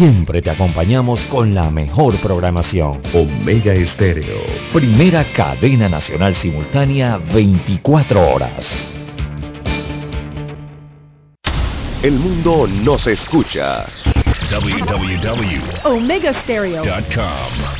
Siempre te acompañamos con la mejor programación. Omega Estéreo. Primera cadena nacional simultánea 24 horas. El mundo nos escucha. www.omegastereo.com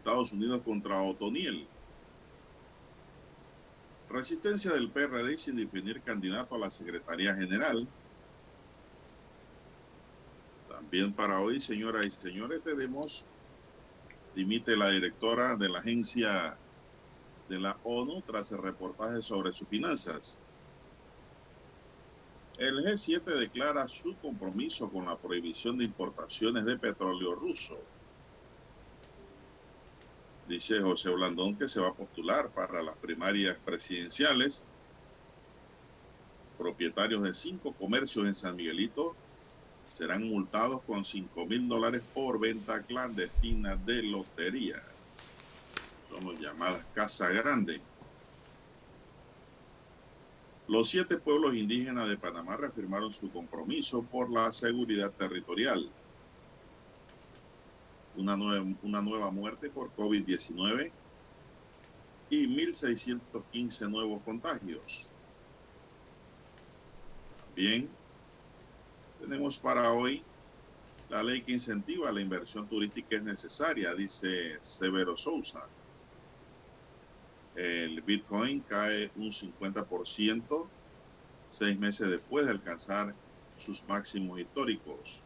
Estados Unidos contra Otoniel. Resistencia del PRD sin definir candidato a la Secretaría General. También para hoy, señoras y señores, tenemos, dimite la directora de la agencia de la ONU tras el reportaje sobre sus finanzas. El G7 declara su compromiso con la prohibición de importaciones de petróleo ruso. Dice José Blandón que se va a postular para las primarias presidenciales. Propietarios de cinco comercios en San Miguelito serán multados con cinco mil dólares por venta clandestina de lotería. Son llamadas Casa Grande. Los siete pueblos indígenas de Panamá reafirmaron su compromiso por la seguridad territorial una nueva, una nueva muerte por COVID-19 y 1.615 nuevos contagios. También tenemos para hoy la ley que incentiva la inversión turística es necesaria, dice Severo Sousa. El Bitcoin cae un 50% seis meses después de alcanzar sus máximos históricos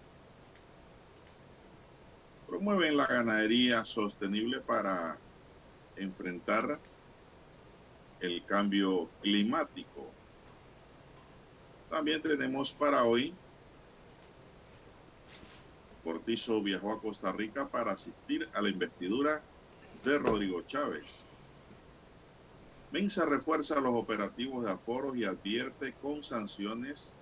promueven la ganadería sostenible para enfrentar el cambio climático. También tenemos para hoy, Cortizo viajó a Costa Rica para asistir a la investidura de Rodrigo Chávez. Mensa refuerza los operativos de aforos y advierte con sanciones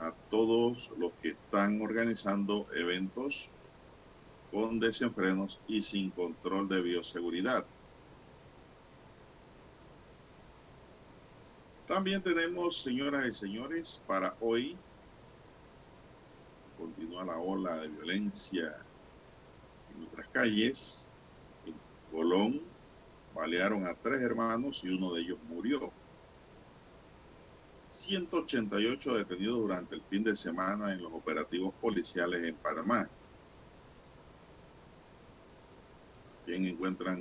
a todos los que están organizando eventos con desenfrenos y sin control de bioseguridad. También tenemos, señoras y señores, para hoy continúa la ola de violencia en nuestras calles. En Colón balearon a tres hermanos y uno de ellos murió. 188 detenidos durante el fin de semana en los operativos policiales en Panamá. También encuentran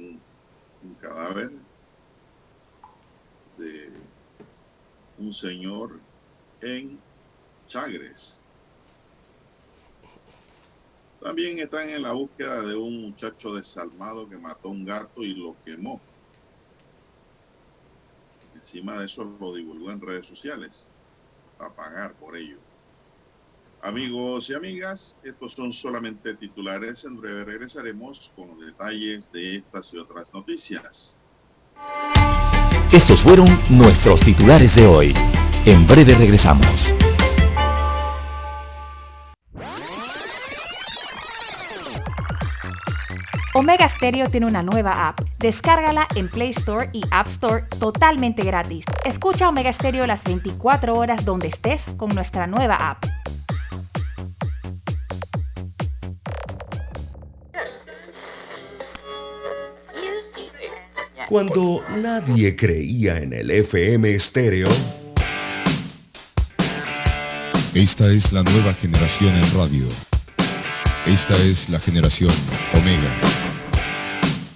un cadáver de un señor en Chagres. También están en la búsqueda de un muchacho desalmado que mató a un gato y lo quemó. Encima de eso lo divulgó en redes sociales a pagar por ello. Amigos y amigas, estos son solamente titulares. En breve regresaremos con los detalles de estas y otras noticias. Estos fueron nuestros titulares de hoy. En breve regresamos. Omega Stereo tiene una nueva app. Descárgala en Play Store y App Store totalmente gratis. Escucha Omega Stereo las 24 horas donde estés con nuestra nueva app. Cuando nadie creía en el FM estéreo. Esta es la nueva generación en radio. Esta es la generación Omega.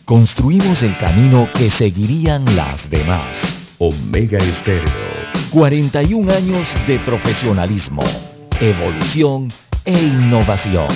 Construimos el camino que seguirían las demás. Omega Estéreo. 41 años de profesionalismo, evolución e innovación.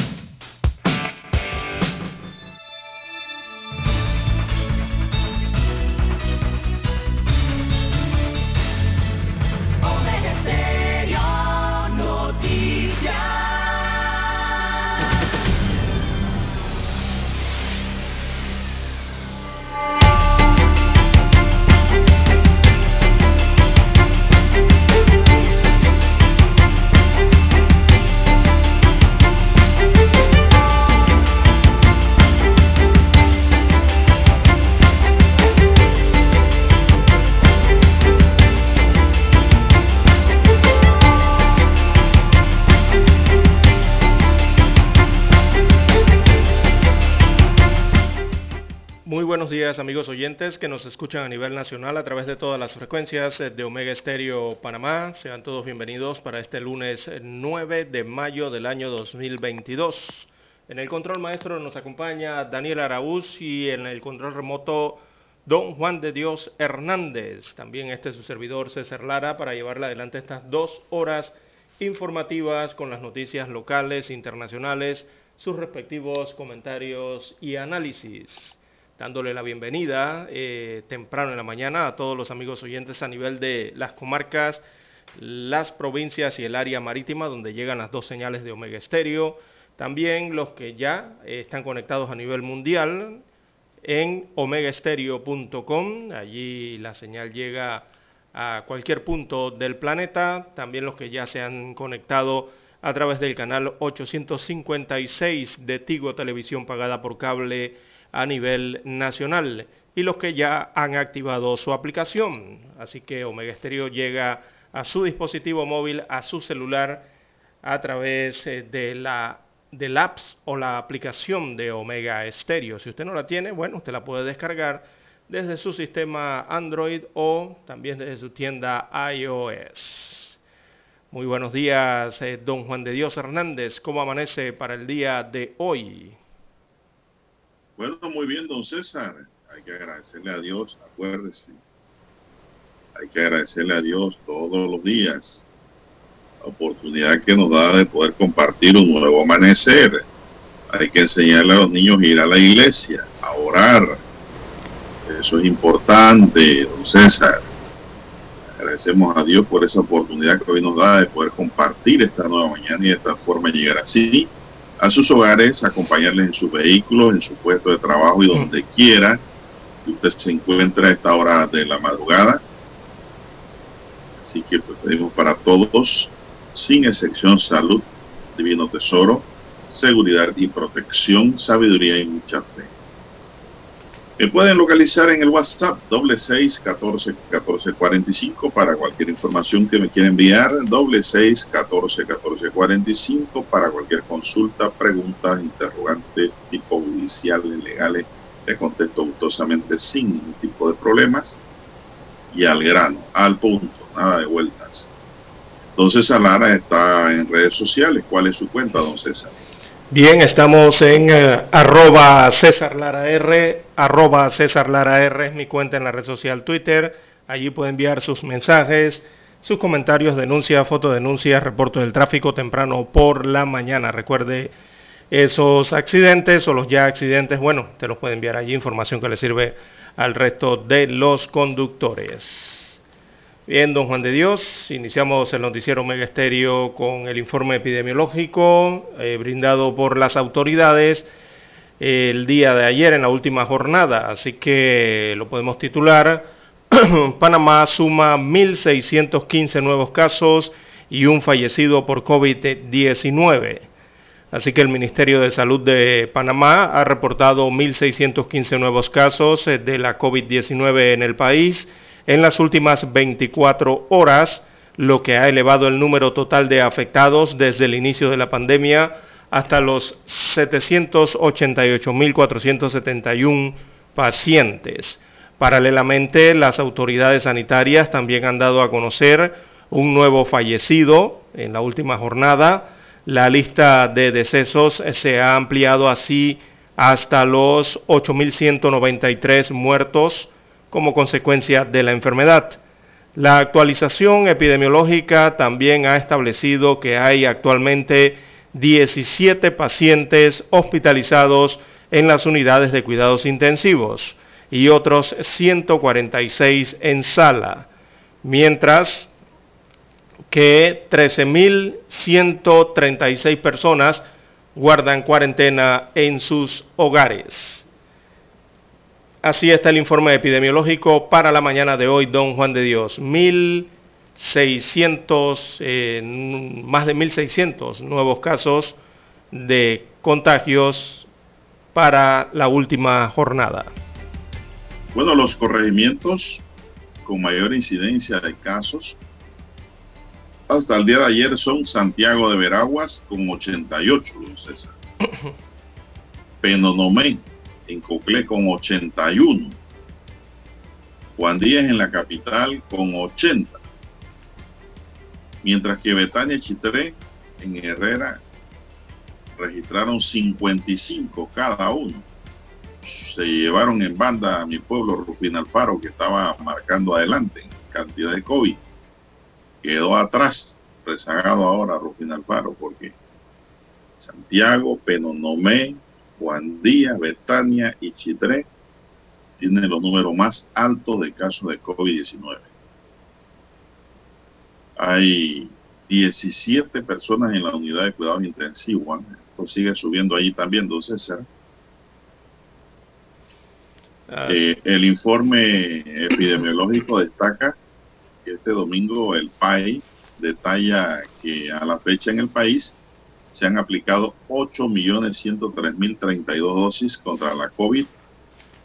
Oyentes que nos escuchan a nivel nacional a través de todas las frecuencias de Omega Estéreo Panamá. Sean todos bienvenidos para este lunes 9 de mayo del año 2022. En el control maestro nos acompaña Daniel Araúz y en el control remoto don Juan de Dios Hernández. También este es su servidor César Lara para llevarle adelante estas dos horas informativas con las noticias locales, internacionales, sus respectivos comentarios y análisis dándole la bienvenida eh, temprano en la mañana a todos los amigos oyentes a nivel de las comarcas, las provincias y el área marítima donde llegan las dos señales de Omega Estéreo. También los que ya eh, están conectados a nivel mundial en omegaestereo.com. Allí la señal llega a cualquier punto del planeta. También los que ya se han conectado a través del canal 856 de Tigo Televisión pagada por cable a nivel nacional y los que ya han activado su aplicación. Así que Omega Stereo llega a su dispositivo móvil, a su celular, a través eh, de la del apps o la aplicación de Omega Stereo. Si usted no la tiene, bueno, usted la puede descargar desde su sistema Android o también desde su tienda iOS. Muy buenos días, eh, don Juan de Dios Hernández. ¿Cómo amanece para el día de hoy? Bueno, muy bien, don César. Hay que agradecerle a Dios, acuérdese. Hay que agradecerle a Dios todos los días la oportunidad que nos da de poder compartir un nuevo amanecer. Hay que enseñarle a los niños a ir a la iglesia, a orar. Eso es importante, don César. Agradecemos a Dios por esa oportunidad que hoy nos da de poder compartir esta nueva mañana y de esta forma llegar así a sus hogares, acompañarles en sus vehículos, en su puesto de trabajo y donde quiera que usted se encuentre a esta hora de la madrugada. Así que pues, pedimos para todos, sin excepción, salud, divino tesoro, seguridad y protección, sabiduría y mucha fe. Me pueden localizar en el WhatsApp doble seis catorce catorce cuarenta y cinco para cualquier información que me quiera enviar, doble seis catorce catorce cuarenta y cinco para cualquier consulta, pregunta, interrogante, tipo judiciales, legales, le contesto gustosamente sin ningún tipo de problemas y al grano, al punto, nada de vueltas. Don César Lara está en redes sociales. ¿Cuál es su cuenta, don César? Bien, estamos en eh, arroba César Lara R, arroba César Lara R es mi cuenta en la red social Twitter. Allí puede enviar sus mensajes, sus comentarios, denuncias, fotodenuncias, reportes del tráfico temprano por la mañana. Recuerde esos accidentes o los ya accidentes, bueno, te los puede enviar allí, información que le sirve al resto de los conductores. Bien, don Juan de Dios, iniciamos el noticiero Mega Estéreo con el informe epidemiológico eh, brindado por las autoridades el día de ayer en la última jornada, así que lo podemos titular, Panamá suma 1.615 nuevos casos y un fallecido por COVID-19. Así que el Ministerio de Salud de Panamá ha reportado 1.615 nuevos casos eh, de la COVID-19 en el país en las últimas 24 horas, lo que ha elevado el número total de afectados desde el inicio de la pandemia hasta los 788.471 pacientes. Paralelamente, las autoridades sanitarias también han dado a conocer un nuevo fallecido en la última jornada. La lista de decesos se ha ampliado así hasta los 8.193 muertos como consecuencia de la enfermedad. La actualización epidemiológica también ha establecido que hay actualmente 17 pacientes hospitalizados en las unidades de cuidados intensivos y otros 146 en sala, mientras que 13.136 personas guardan cuarentena en sus hogares. Así está el informe epidemiológico para la mañana de hoy, don Juan de Dios. 1.600, eh, más de 1.600 nuevos casos de contagios para la última jornada. Bueno, los corregimientos con mayor incidencia de casos hasta el día de ayer son Santiago de Veraguas con 88, don César. Penonomé en Coclé con 81. Juan Díaz en la capital con 80. Mientras que Betania Chitré en Herrera registraron 55 cada uno. Se llevaron en banda a mi pueblo Rufín Alfaro, que estaba marcando adelante en cantidad de COVID. Quedó atrás, rezagado ahora Rufín Alfaro, porque Santiago, Penonomé, Juan Díaz, Betania y Chitré tienen los números más altos de casos de COVID-19. Hay 17 personas en la unidad de cuidados intensivos. Esto sigue subiendo allí también, don César. Ah, eh, el informe epidemiológico destaca que este domingo el PAI detalla que a la fecha en el país se han aplicado 8.103.032 dosis contra la COVID,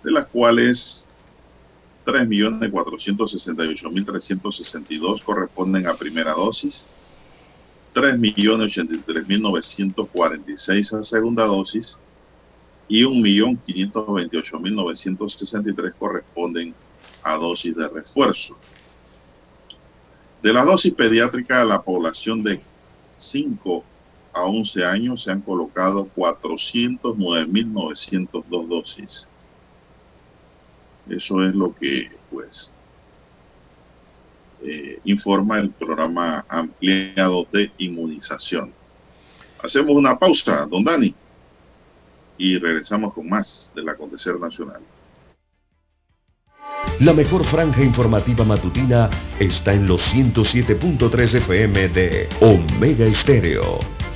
de las cuales 3.468.362 corresponden a primera dosis, 3.083.946 a segunda dosis y 1.528.963 corresponden a dosis de refuerzo. De la dosis pediátrica, la población de 5 a 11 años se han colocado 409.902 dosis. Eso es lo que, pues, eh, informa el programa ampliado de inmunización. Hacemos una pausa, don Dani, y regresamos con más del acontecer nacional. La mejor franja informativa matutina está en los 107.3 FM de Omega Estéreo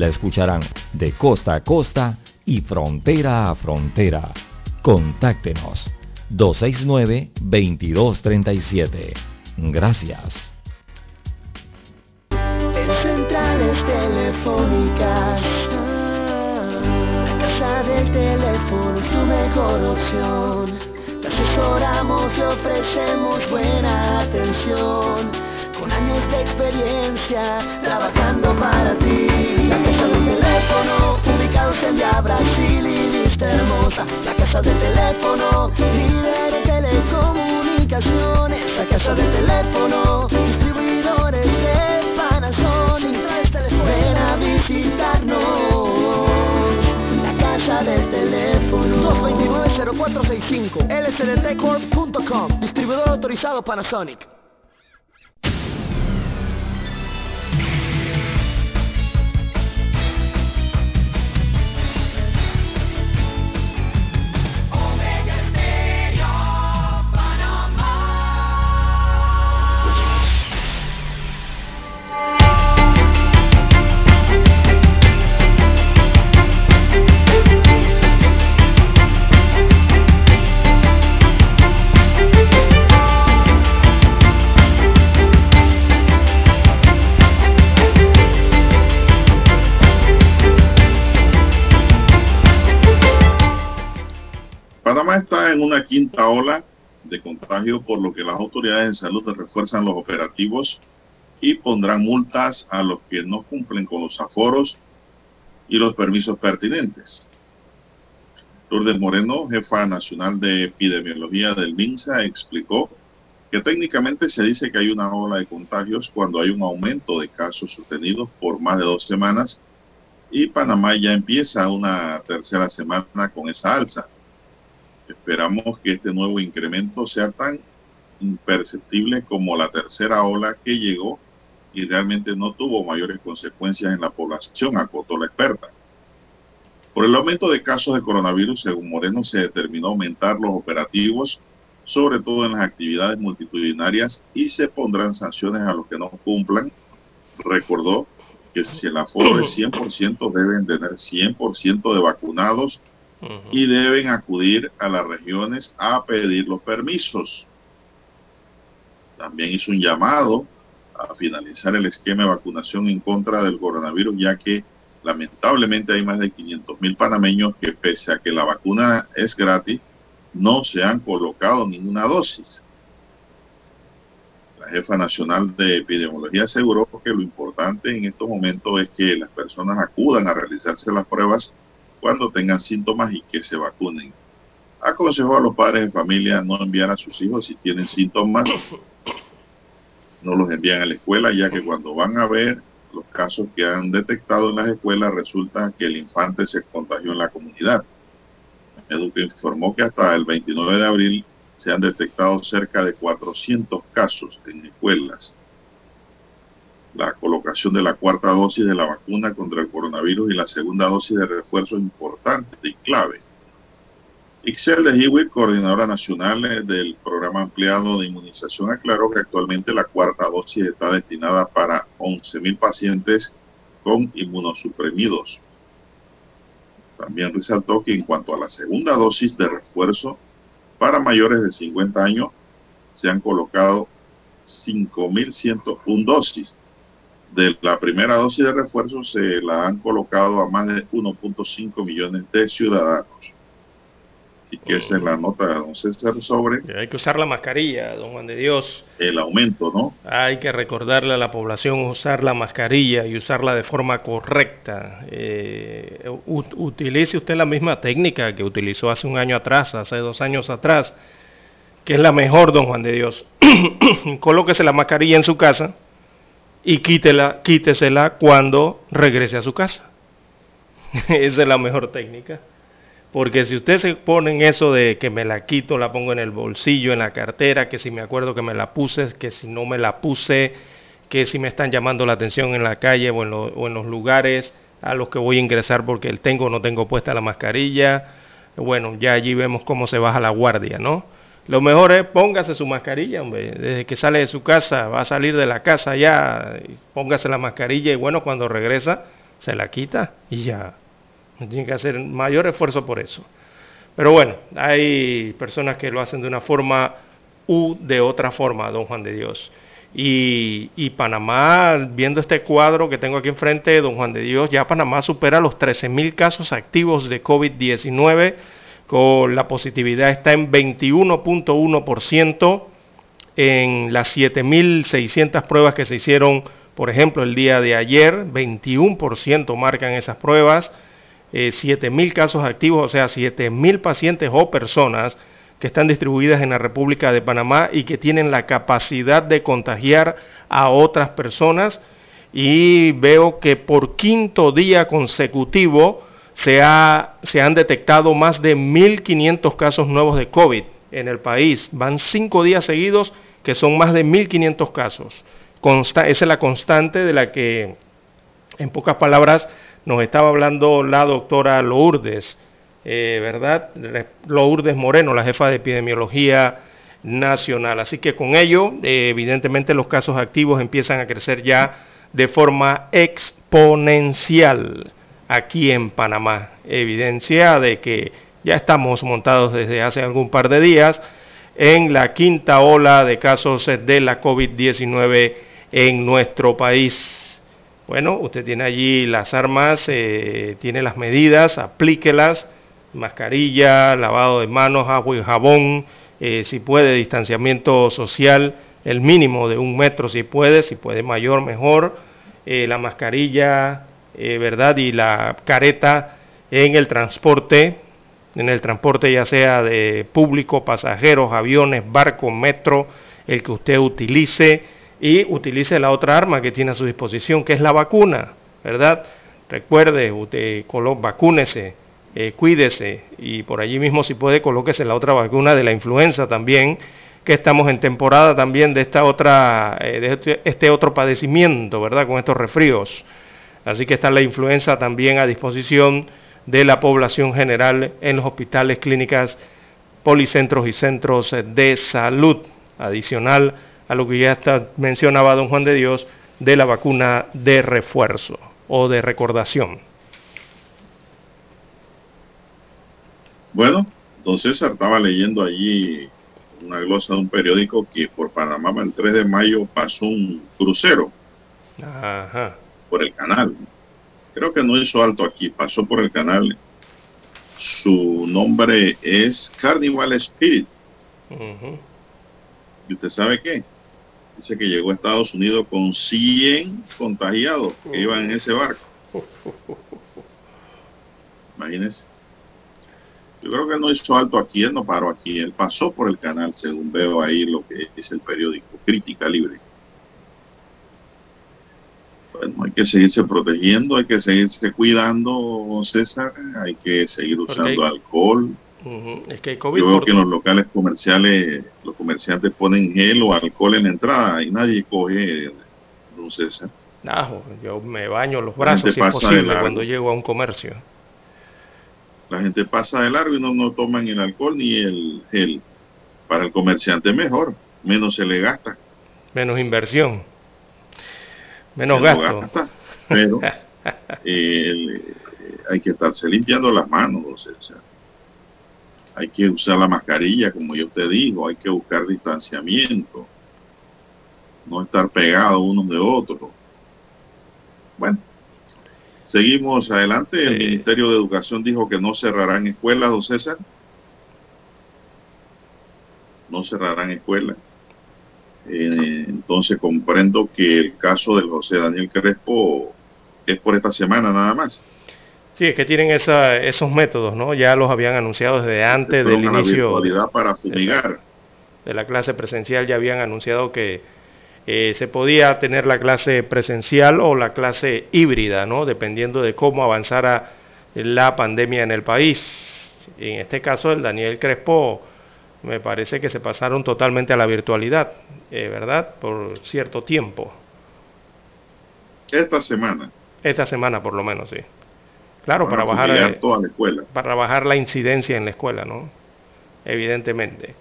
la escucharán de costa a costa y frontera a frontera. Contáctenos 269-2237. Gracias. En centrales telefónicas, la casa del teléfono es tu mejor opción. Te asesoramos y ofrecemos buena atención con años de experiencia trabajando para ti. Teléfono, ubicados en Via Brasil y vista hermosa. La casa del teléfono, líder en telecomunicaciones. La casa del teléfono, distribuidores de Panasonic. Ven a visitarnos. La casa del teléfono, 229 0465 lsdtcorp.com Distribuidor autorizado Panasonic. Una quinta ola de contagio, por lo que las autoridades de salud refuerzan los operativos y pondrán multas a los que no cumplen con los aforos y los permisos pertinentes. Lourdes Moreno, jefa nacional de epidemiología del MINSA, explicó que técnicamente se dice que hay una ola de contagios cuando hay un aumento de casos sostenidos por más de dos semanas y Panamá ya empieza una tercera semana con esa alza. Esperamos que este nuevo incremento sea tan imperceptible como la tercera ola que llegó y realmente no tuvo mayores consecuencias en la población, acotó la experta. Por el aumento de casos de coronavirus, según Moreno, se determinó aumentar los operativos, sobre todo en las actividades multitudinarias, y se pondrán sanciones a los que no cumplan. Recordó que si el aforo es 100%, deben tener 100% de vacunados y deben acudir a las regiones a pedir los permisos. También hizo un llamado a finalizar el esquema de vacunación en contra del coronavirus, ya que lamentablemente hay más de 500 mil panameños que pese a que la vacuna es gratis, no se han colocado ninguna dosis. La jefa nacional de epidemiología aseguró que lo importante en estos momentos es que las personas acudan a realizarse las pruebas cuando tengan síntomas y que se vacunen. Aconsejó a los padres de familia no enviar a sus hijos si tienen síntomas, no los envían a la escuela, ya que cuando van a ver los casos que han detectado en las escuelas, resulta que el infante se contagió en la comunidad. Educa informó que hasta el 29 de abril se han detectado cerca de 400 casos en escuelas la colocación de la cuarta dosis de la vacuna contra el coronavirus y la segunda dosis de refuerzo importante y clave. Ixel de Hewitt, coordinadora nacional del programa ampliado de inmunización, aclaró que actualmente la cuarta dosis está destinada para 11.000 pacientes con inmunosuprimidos. También resaltó que en cuanto a la segunda dosis de refuerzo para mayores de 50 años, se han colocado 5.101 dosis de la primera dosis de refuerzo se la han colocado a más de 1.5 millones de ciudadanos. Así que esa es la nota de don César sobre... Hay que usar la mascarilla, don Juan de Dios. El aumento, ¿no? Hay que recordarle a la población usar la mascarilla y usarla de forma correcta. Eh, utilice usted la misma técnica que utilizó hace un año atrás, hace dos años atrás, que es la mejor, don Juan de Dios. Colóquese la mascarilla en su casa y quítela, quítesela cuando regrese a su casa. Esa es la mejor técnica. Porque si usted se pone en eso de que me la quito, la pongo en el bolsillo, en la cartera, que si me acuerdo que me la puse, que si no me la puse, que si me están llamando la atención en la calle o en, o en los lugares a los que voy a ingresar porque tengo o no tengo puesta la mascarilla, bueno, ya allí vemos cómo se baja la guardia, ¿no? Lo mejor es póngase su mascarilla, hombre. Desde que sale de su casa, va a salir de la casa ya, póngase la mascarilla y bueno, cuando regresa, se la quita y ya. No tiene que hacer mayor esfuerzo por eso. Pero bueno, hay personas que lo hacen de una forma u de otra forma, don Juan de Dios. Y, y, Panamá, viendo este cuadro que tengo aquí enfrente, don Juan de Dios, ya Panamá supera los 13.000 casos activos de COVID-19 con la positividad está en 21.1% en las 7.600 pruebas que se hicieron, por ejemplo, el día de ayer, 21% marcan esas pruebas, 7.000 eh, casos activos, o sea, 7.000 pacientes o personas que están distribuidas en la República de Panamá y que tienen la capacidad de contagiar a otras personas. Y veo que por quinto día consecutivo, se, se han detectado más de 1.500 casos nuevos de COVID en el país. Van cinco días seguidos que son más de 1.500 casos. esa es la constante de la que, en pocas palabras, nos estaba hablando la doctora Lourdes, eh, ¿verdad? Lourdes Moreno, la jefa de epidemiología nacional. Así que con ello, eh, evidentemente los casos activos empiezan a crecer ya de forma exponencial aquí en Panamá. Evidencia de que ya estamos montados desde hace algún par de días en la quinta ola de casos de la COVID-19 en nuestro país. Bueno, usted tiene allí las armas, eh, tiene las medidas, aplíquelas, mascarilla, lavado de manos, agua y jabón, eh, si puede, distanciamiento social, el mínimo de un metro si puede, si puede mayor, mejor, eh, la mascarilla, ¿verdad? Y la careta en el transporte, en el transporte ya sea de público, pasajeros, aviones, barco, metro, el que usted utilice y utilice la otra arma que tiene a su disposición, que es la vacuna, ¿verdad? Recuerde, usted vacúnese, eh, cuídese y por allí mismo si puede colóquese la otra vacuna de la influenza también, que estamos en temporada también de esta otra, eh, de este, este otro padecimiento, ¿verdad? Con estos resfríos. Así que está la influenza también a disposición de la población general en los hospitales, clínicas, policentros y centros de salud, adicional a lo que ya está, mencionaba don Juan de Dios de la vacuna de refuerzo o de recordación. Bueno, entonces estaba leyendo allí una glosa de un periódico que por Panamá el 3 de mayo pasó un crucero por el canal. Creo que no hizo alto aquí, pasó por el canal. Su nombre es Carnival Spirit. ¿Y usted sabe qué? Dice que llegó a Estados Unidos con 100 contagiados que iban en ese barco. Imagínense. Yo creo que no hizo alto aquí, él no paró aquí, él pasó por el canal, según veo ahí lo que dice el periódico Crítica Libre. Bueno, hay que seguirse protegiendo, hay que seguirse cuidando, César, hay que seguir usando alcohol. es que COVID Yo veo que en los locales comerciales, los comerciantes ponen gel o alcohol en la entrada y nadie coge, don César. No, yo me baño los brazos imposible cuando llego a un comercio. La gente pasa de largo y no, no toman el alcohol ni el gel. Para el comerciante mejor, menos se le gasta. Menos inversión. Menos gasto. pero eh, hay que estarse limpiando las manos, Hay que usar la mascarilla, como yo te digo, hay que buscar distanciamiento, no estar pegados unos de otros. Bueno, seguimos adelante. El Ministerio de Educación dijo que no cerrarán escuelas, don César. No cerrarán escuelas. Eh, entonces comprendo que el caso del José Daniel Crespo es por esta semana nada más. Sí, es que tienen esos métodos, ¿no? Ya los habían anunciado desde antes del inicio. para fumigar. De la clase presencial ya habían anunciado que eh, se podía tener la clase presencial o la clase híbrida, ¿no? Dependiendo de cómo avanzara la pandemia en el país. En este caso, el Daniel Crespo me parece que se pasaron totalmente a la virtualidad, eh, ¿verdad? Por cierto tiempo. Esta semana. Esta semana por lo menos, sí. Claro, para, bajar eh, toda la escuela. para bajar la incidencia en la escuela, ¿no? Evidentemente.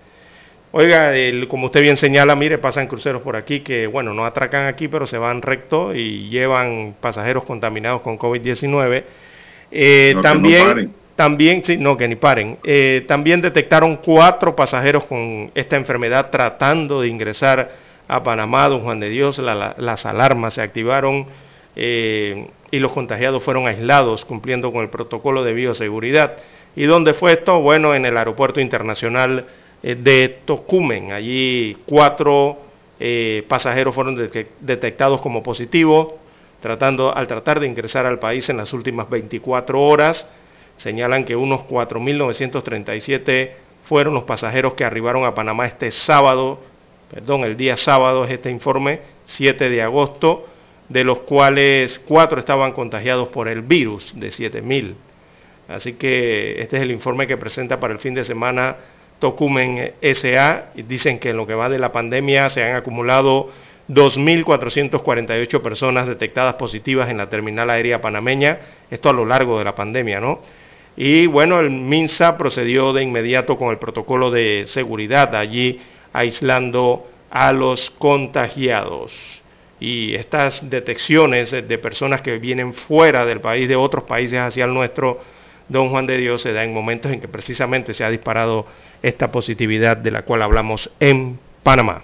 Oiga, como usted bien señala, mire, pasan cruceros por aquí que, bueno, no atracan aquí, pero se van recto y llevan pasajeros contaminados con COVID-19. Eh, también, también, sí, no, que ni paren. Eh, también detectaron cuatro pasajeros con esta enfermedad tratando de ingresar a Panamá, don Juan de Dios. las alarmas se activaron eh, y los contagiados fueron aislados cumpliendo con el protocolo de bioseguridad. ¿Y dónde fue esto? Bueno, en el aeropuerto internacional eh, de Tocumen. Allí cuatro pasajeros fueron detectados como positivos tratando, al tratar de ingresar al país en las últimas 24 horas señalan que unos 4.937 fueron los pasajeros que arribaron a Panamá este sábado, perdón, el día sábado es este informe, 7 de agosto, de los cuales cuatro estaban contagiados por el virus de 7.000. Así que este es el informe que presenta para el fin de semana Tocumen SA. Dicen que en lo que va de la pandemia se han acumulado 2.448 personas detectadas positivas en la terminal aérea panameña, esto a lo largo de la pandemia, ¿no? Y bueno, el MINSA procedió de inmediato con el protocolo de seguridad allí aislando a los contagiados. Y estas detecciones de personas que vienen fuera del país, de otros países hacia el nuestro, don Juan de Dios, se da en momentos en que precisamente se ha disparado esta positividad de la cual hablamos en Panamá.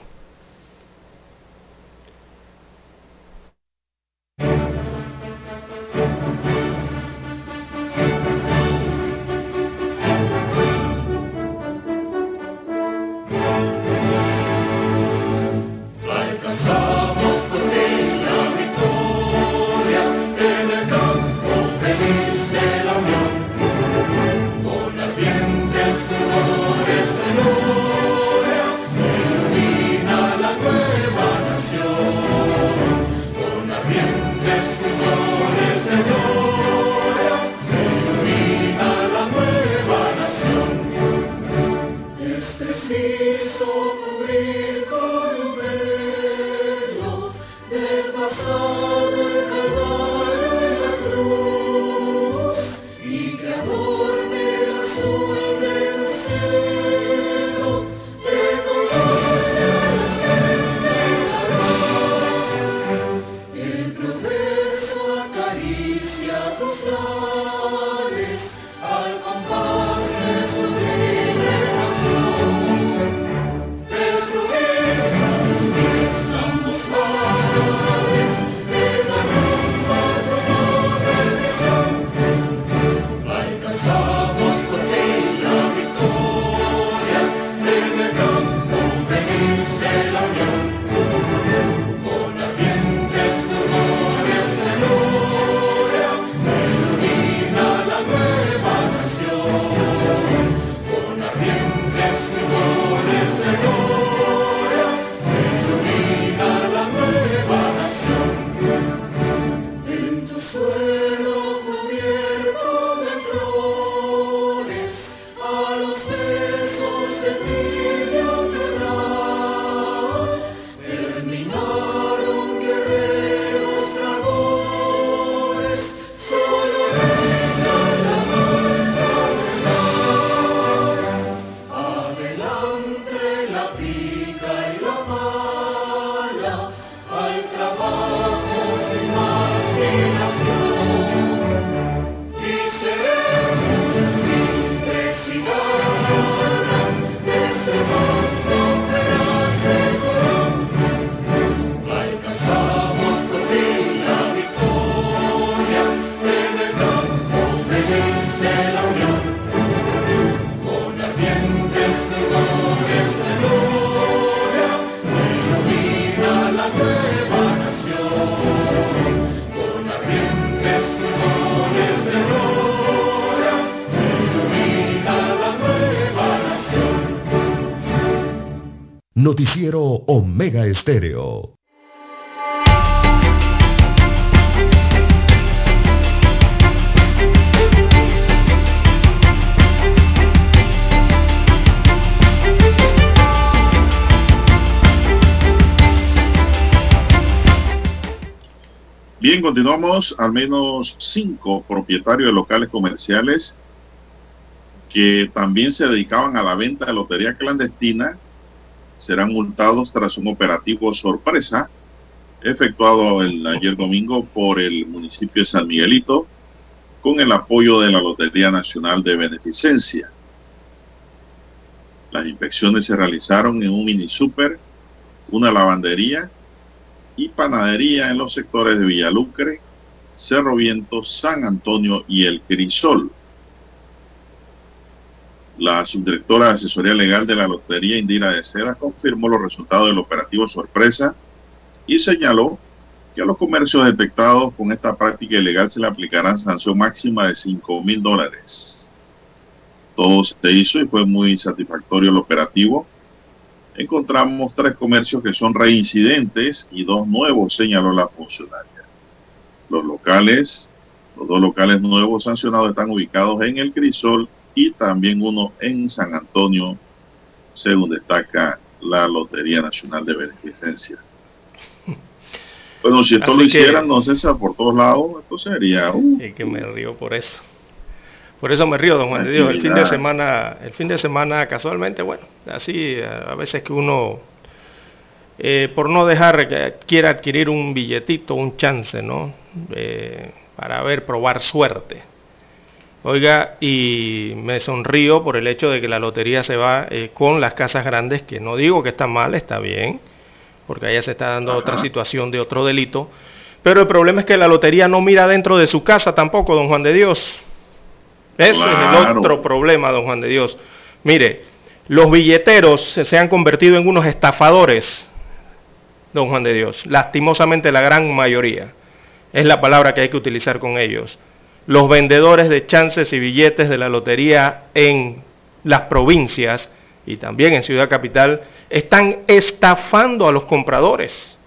Noticiero Omega Estéreo. Bien, continuamos. Al menos cinco propietarios de locales comerciales que también se dedicaban a la venta de lotería clandestina serán multados tras un operativo sorpresa efectuado el ayer domingo por el municipio de San Miguelito con el apoyo de la Lotería Nacional de Beneficencia. Las inspecciones se realizaron en un mini super, una lavandería y panadería en los sectores de Villalucre, Cerro Viento, San Antonio y El Crisol. La subdirectora de asesoría legal de la Lotería, Indira de Seda, confirmó los resultados del operativo sorpresa y señaló que a los comercios detectados con esta práctica ilegal se le aplicará sanción máxima de 5 mil dólares. Todo se hizo y fue muy satisfactorio el operativo. Encontramos tres comercios que son reincidentes y dos nuevos, señaló la funcionaria. Los locales Los dos locales nuevos sancionados están ubicados en El Crisol y también uno en San Antonio, según destaca la Lotería Nacional de Beneficencia. Bueno, si esto lo hicieran, no sé, por todos lados, esto sería... Uh, y que me río por eso. Por eso me río, don Juan de Dios. El fin de semana, el fin de semana casualmente, bueno, así a veces que uno, eh, por no dejar que quiera adquirir un billetito, un chance, ¿no? Eh, para ver, probar suerte. Oiga, y me sonrío por el hecho de que la lotería se va eh, con las casas grandes, que no digo que está mal, está bien, porque allá se está dando otra situación de otro delito. Pero el problema es que la lotería no mira dentro de su casa tampoco, don Juan de Dios. Ese es el otro problema, don Juan de Dios. Mire, los billeteros se han convertido en unos estafadores, don Juan de Dios. Lastimosamente la gran mayoría. Es la palabra que hay que utilizar con ellos. Los vendedores de chances y billetes de la lotería en las provincias y también en Ciudad Capital están estafando a los compradores.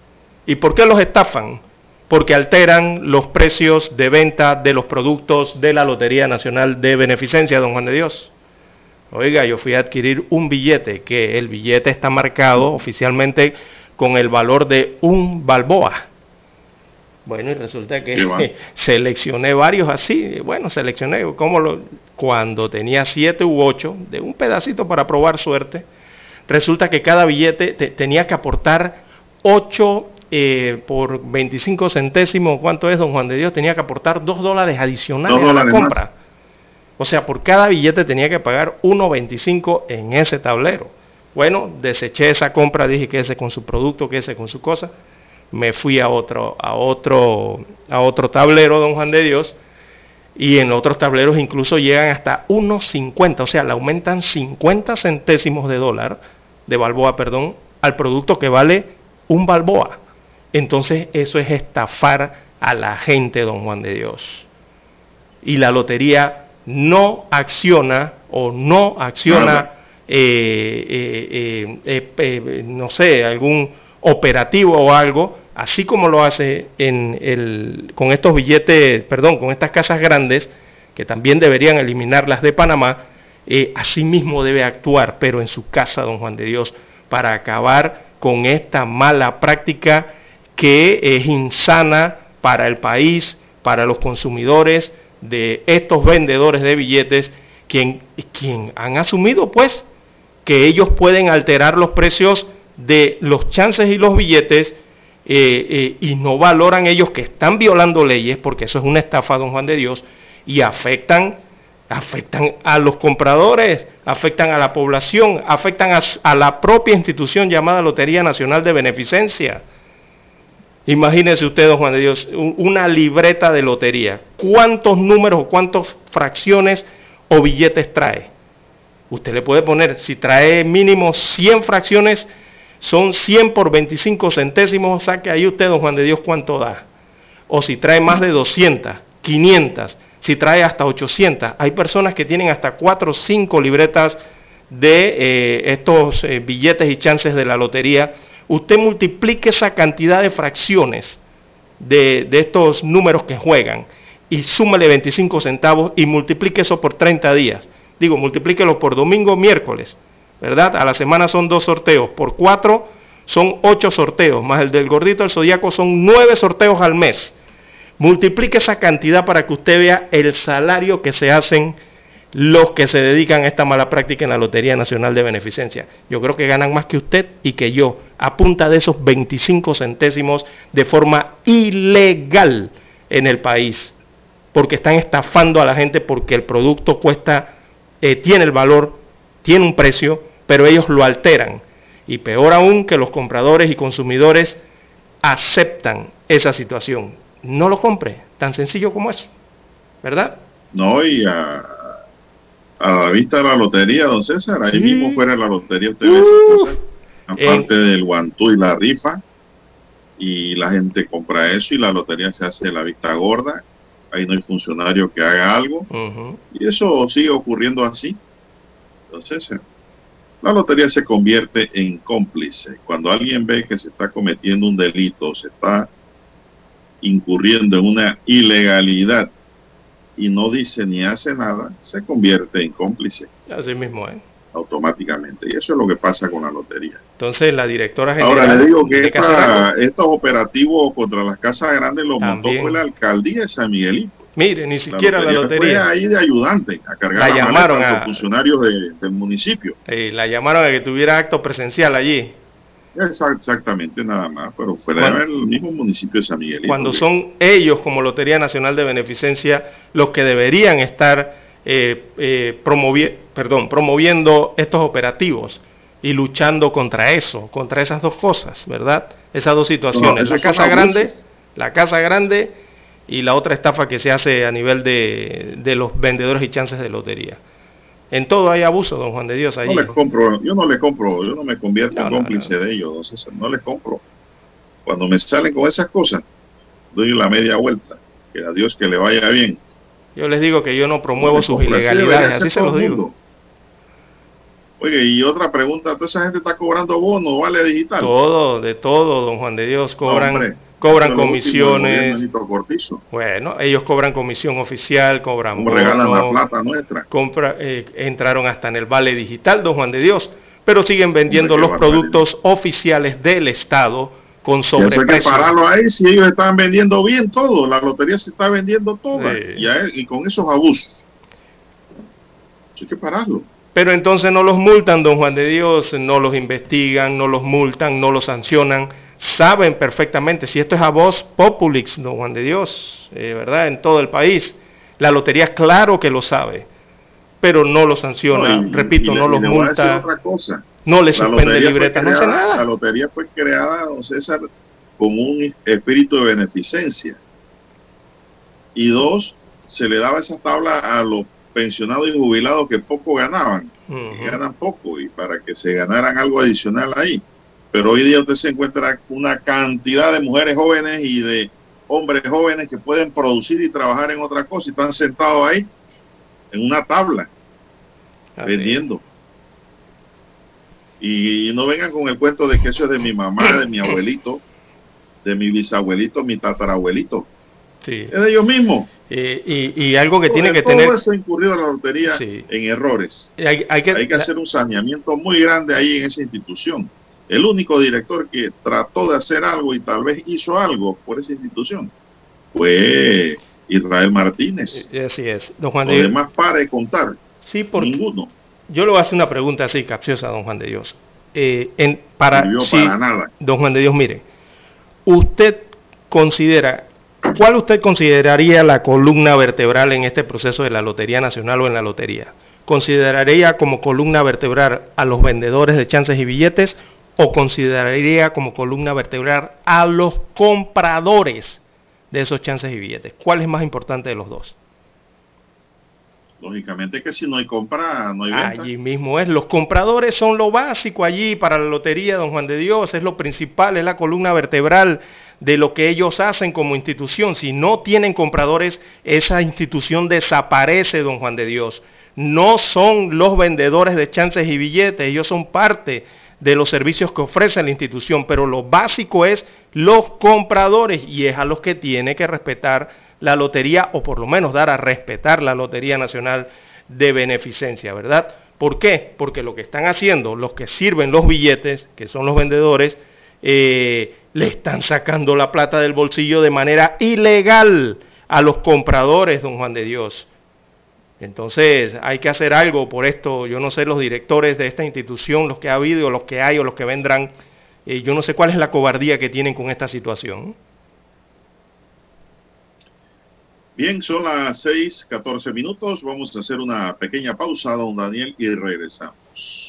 ¿Y por qué los estafan? porque alteran los precios de venta de los productos de la Lotería Nacional de Beneficencia, don Juan de Dios. Oiga, yo fui a adquirir un billete, que el billete está marcado oficialmente con el valor de un balboa. Bueno, y resulta que seleccioné varios así. Bueno, seleccioné como lo, cuando tenía siete u ocho, de un pedacito para probar suerte. Resulta que cada billete tenía que aportar ocho eh, por 25 centésimos, ¿cuánto es, don Juan de Dios? Tenía que aportar 2 dólares adicionales a la compra. O sea, por cada billete tenía que pagar 1.25 en ese tablero. Bueno, deseché esa compra, dije que ese con su producto, que ese con su cosa. Me fui a otro, a otro, a otro tablero, don Juan de Dios. Y en otros tableros incluso llegan hasta 1.50, o sea, le aumentan 50 centésimos de dólar, de balboa, perdón, al producto que vale un balboa. Entonces eso es estafar a la gente, don Juan de Dios. Y la lotería no acciona o no acciona, eh, eh, eh, no sé, algún operativo o algo, así como lo hace en el, con estos billetes, perdón, con estas casas grandes, que también deberían eliminarlas de Panamá, así mismo debe actuar, pero en su casa, don Juan de Dios, para acabar con esta mala práctica que es insana para el país, para los consumidores de estos vendedores de billetes, quien, quien han asumido pues que ellos pueden alterar los precios de los chances y los billetes eh, eh, y no valoran ellos que están violando leyes, porque eso es una estafa, don Juan de Dios, y afectan, afectan a los compradores, afectan a la población, afectan a, la propia institución llamada Lotería Nacional de Beneficencia. Imagínese usted, don Juan de Dios, una libreta de lotería. ¿Cuántos números o cuántas fracciones o billetes trae? Usted le puede poner, si trae mínimo 100 fracciones, son 100 por 25 centésimos, saque ahí usted, don Juan de Dios, cuánto da. O si trae más de 200, 500, si trae hasta 800. Hay personas que tienen hasta 4 o 5 libretas de eh, estos eh, billetes y chances de la lotería usted multiplique esa cantidad de fracciones de, estos números que juegan y súmale 25 centavos y multiplique eso por 30 días. Digo, multiplíquelo por domingo, miércoles, ¿verdad? A la semana son dos sorteos, por cuatro son ocho sorteos, más el del gordito del zodiaco son nueve sorteos al mes. Multiplique esa cantidad para que usted vea el salario que se hacen los que se dedican a esta mala práctica en la Lotería Nacional de Beneficencia. Yo creo que ganan más que usted y que yo, a punta de esos 25 centésimos de forma ilegal en el país, porque están estafando a la gente porque el producto cuesta, eh, tiene el valor, tiene un precio, pero ellos lo alteran. Y peor aún que los compradores y consumidores aceptan esa situación. No lo compre, tan sencillo como eso, ¿verdad? No, y a a la vista de la lotería, don César. Ahí mismo fuera de la lotería usted ve esas cosas. Aparte del guantú y la rifa. Y la gente compra eso y la lotería se hace la vista gorda. Ahí no hay funcionario que haga algo. Y eso sigue ocurriendo así. Entonces, la lotería se convierte en cómplice. Cuando alguien ve que se está cometiendo un delito, se está incurriendo en una ilegalidad, y no dice ni hace nada, se convierte en cómplice. Así mismo, ¿eh? Automáticamente. Y eso es lo que pasa con la lotería. Entonces, la directora general. Ahora le digo que estos operativos contra las casas grandes los montó fue la alcaldía de San Miguelito. Mire, ni siquiera la lotería. Fue ahí de ayudante a cargar la llamaron a los funcionarios del municipio. la llamaron a que tuviera acto presencial allí. Exactamente, nada más, pero fuera el mismo municipio de San Miguelito. Cuando son ellos, como Lotería Nacional de Beneficencia, los que deberían estar eh, eh, perdón, promoviendo estos operativos y luchando contra eso, contra esas dos cosas, ¿verdad? Esas dos situaciones. la Casa Grande, la Casa Grande y la otra estafa que se hace a nivel de, de los vendedores y chances de lotería. En todo hay abuso, don Juan de Dios. Ahí. No les compro, yo no le compro, yo no me convierto en cómplice de ellos, don César, no les compro. Cuando me salen con esas cosas, doy la media vuelta. Que a Dios que le vaya bien. Yo les digo que yo no promuevo sus ilegalidades, así, se los digo. Oye, y otra pregunta, ¿toda esa gente está cobrando bono, vale digital? Todo, de todo, don Juan de Dios, cobran cobran comisiones. Bueno, ellos cobran comisión oficial, cobran bono, regalan la plata nuestra. Compra, eh, entraron hasta en el vale digital, don Juan de Dios, pero siguen vendiendo los productos oficiales del Estado con sobreprecio. hay que pararlo ahí si ellos están vendiendo bien todo, la lotería se está vendiendo toda y, y con esos abusos. Hay que pararlo. Pero entonces no los multan, don Juan de Dios, no los investigan, no los multan, no los sancionan saben perfectamente, si esto es a voz populix, don Juan de Dios, eh, ¿verdad? En todo el país. La lotería claro que lo sabe, pero no lo sanciona, repito, no los multa, no le suspende libreta, no hace nada. La lotería fue creada, don César, con un espíritu de beneficencia. Y dos, se le daba esa tabla a los pensionados y jubilados que poco ganaban, ganan poco, y para que se ganaran algo adicional ahí. Pero hoy día usted se encuentra una cantidad de mujeres jóvenes y de hombres jóvenes que pueden producir y trabajar en otra cosa y están sentados ahí en una tabla vendiendo. Y no vengan con el cuento de que eso es de mi mamá, de mi abuelito, de mi bisabuelito, mi tatarabuelito. Sí. Es de ellos mismos. y, algo que tiene que tener... Todo eso incurrido en la lotería en errores. Hay, que, hay que hacer un saneamiento muy grande ahí en esa institución el único director que trató de hacer algo y tal vez hizo algo por esa institución fue Israel Martínez. Así es, don Juan de Dios. demás para de contar. Sí, por ninguno. Yo le voy a hacer una pregunta así capciosa, don Juan de Dios. Eh, en, para, para nada. Don Juan de Dios, mire, usted considera, ¿cuál usted consideraría la columna vertebral en este proceso de la Lotería Nacional o en la Lotería? ¿Consideraría como columna vertebral a los vendedores de chances y billetes o consideraría como columna vertebral a los compradores de esos chances y billetes? ¿Cuál es más importante de los dos? Lógicamente que si no hay compra, no hay venta. Allí mismo es. Los compradores son lo básico allí para la lotería, don Juan de Dios. Es lo principal, es la columna vertebral de lo que ellos hacen como institución. Si no tienen compradores, esa institución desaparece, don Juan de Dios. No son los vendedores de chances y billetes, ellos son parte de los servicios que ofrece la institución, pero lo básico es los compradores y es a los que tiene que respetar la lotería o por lo menos dar a respetar la Lotería Nacional de Beneficencia, ¿verdad? ¿Por qué? Porque lo que están haciendo, los que sirven los billetes, que son los vendedores, eh, le están sacando la plata del bolsillo de manera ilegal a los compradores, don Juan de Dios. Entonces hay que hacer algo por esto. Yo no sé los directores de esta institución, los que ha habido, los que hay o los que vendrán. Eh, yo no sé cuál es la cobardía que tienen con esta situación. Bien, son las 6, 14 minutos. Vamos a hacer una pequeña pausa, don Daniel, y regresamos.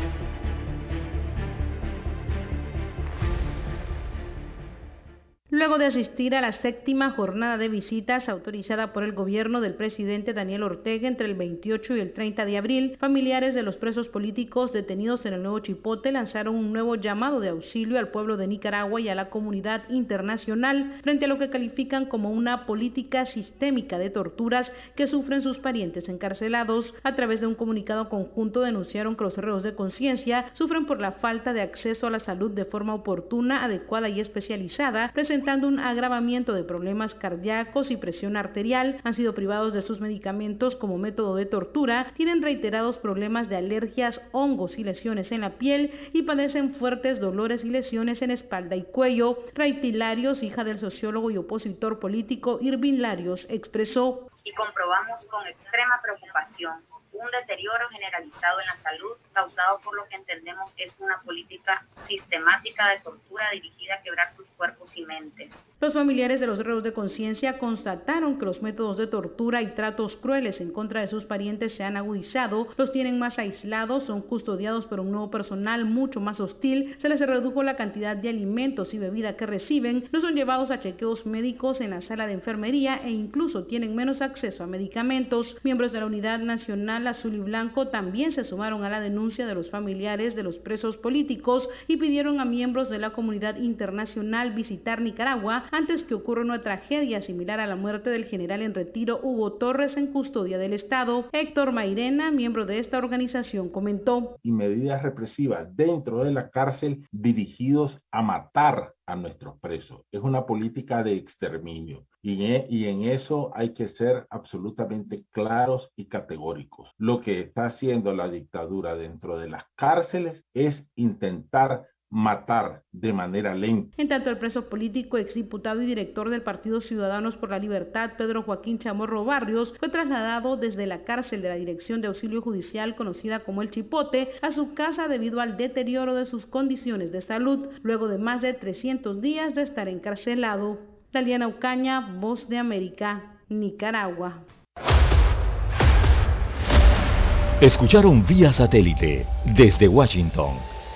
Luego de asistir a la séptima jornada de visitas autorizada por el gobierno del presidente Daniel Ortega entre el 28 y el 30 de abril, familiares de los presos políticos detenidos en el nuevo Chipote lanzaron un nuevo llamado de auxilio al pueblo de Nicaragua y a la comunidad internacional frente a lo que califican como una política sistémica de torturas que sufren sus parientes encarcelados. A través de un comunicado conjunto denunciaron que los reos de conciencia sufren por la falta de acceso a la salud de forma oportuna, adecuada y especializada, un agravamiento de problemas cardíacos y presión arterial, han sido privados de sus medicamentos como método de tortura, tienen reiterados problemas de alergias, hongos y lesiones en la piel y padecen fuertes dolores y lesiones en espalda y cuello. Raiti Larios, hija del sociólogo y opositor político Irvin Larios, expresó. Y comprobamos con extrema preocupación un deterioro generalizado en la salud causado por lo que entendemos es una política sistemática de tortura dirigida a quebrar sus cuerpos y mentes. Los familiares de los reos de conciencia constataron que los métodos de tortura y tratos crueles en contra de sus parientes se han agudizado, los tienen más aislados, son custodiados por un nuevo personal mucho más hostil, se les redujo la cantidad de alimentos y bebida que reciben, no son llevados a chequeos médicos en la sala de enfermería e incluso tienen menos acceso a medicamentos. Miembros de la Unidad Nacional Azul y Blanco también se sumaron a la denuncia de los familiares de los presos políticos y pidieron a miembros de la comunidad internacional visitar Nicaragua antes que ocurra una tragedia similar a la muerte del general en retiro Hugo Torres en custodia del Estado. Héctor Mairena, miembro de esta organización, comentó. Y medidas represivas dentro de la cárcel dirigidos a matar a nuestros presos. Es una política de exterminio y en, en, eso hay que ser absolutamente claros y categóricos. Lo que está haciendo la dictadura dentro de las cárceles es intentar matar de manera lenta. En tanto, el preso político, exdiputado y director del Partido Ciudadanos por la Libertad, Pedro Joaquín Chamorro Barrios, fue trasladado desde la cárcel de la Dirección de Auxilio Judicial, conocida como El Chipote, a su casa debido al deterioro de sus condiciones de salud, luego de más de 300 días de estar encarcelado. Daliana Ucaña, Voz de América, Nicaragua. Escucharon vía satélite desde Washington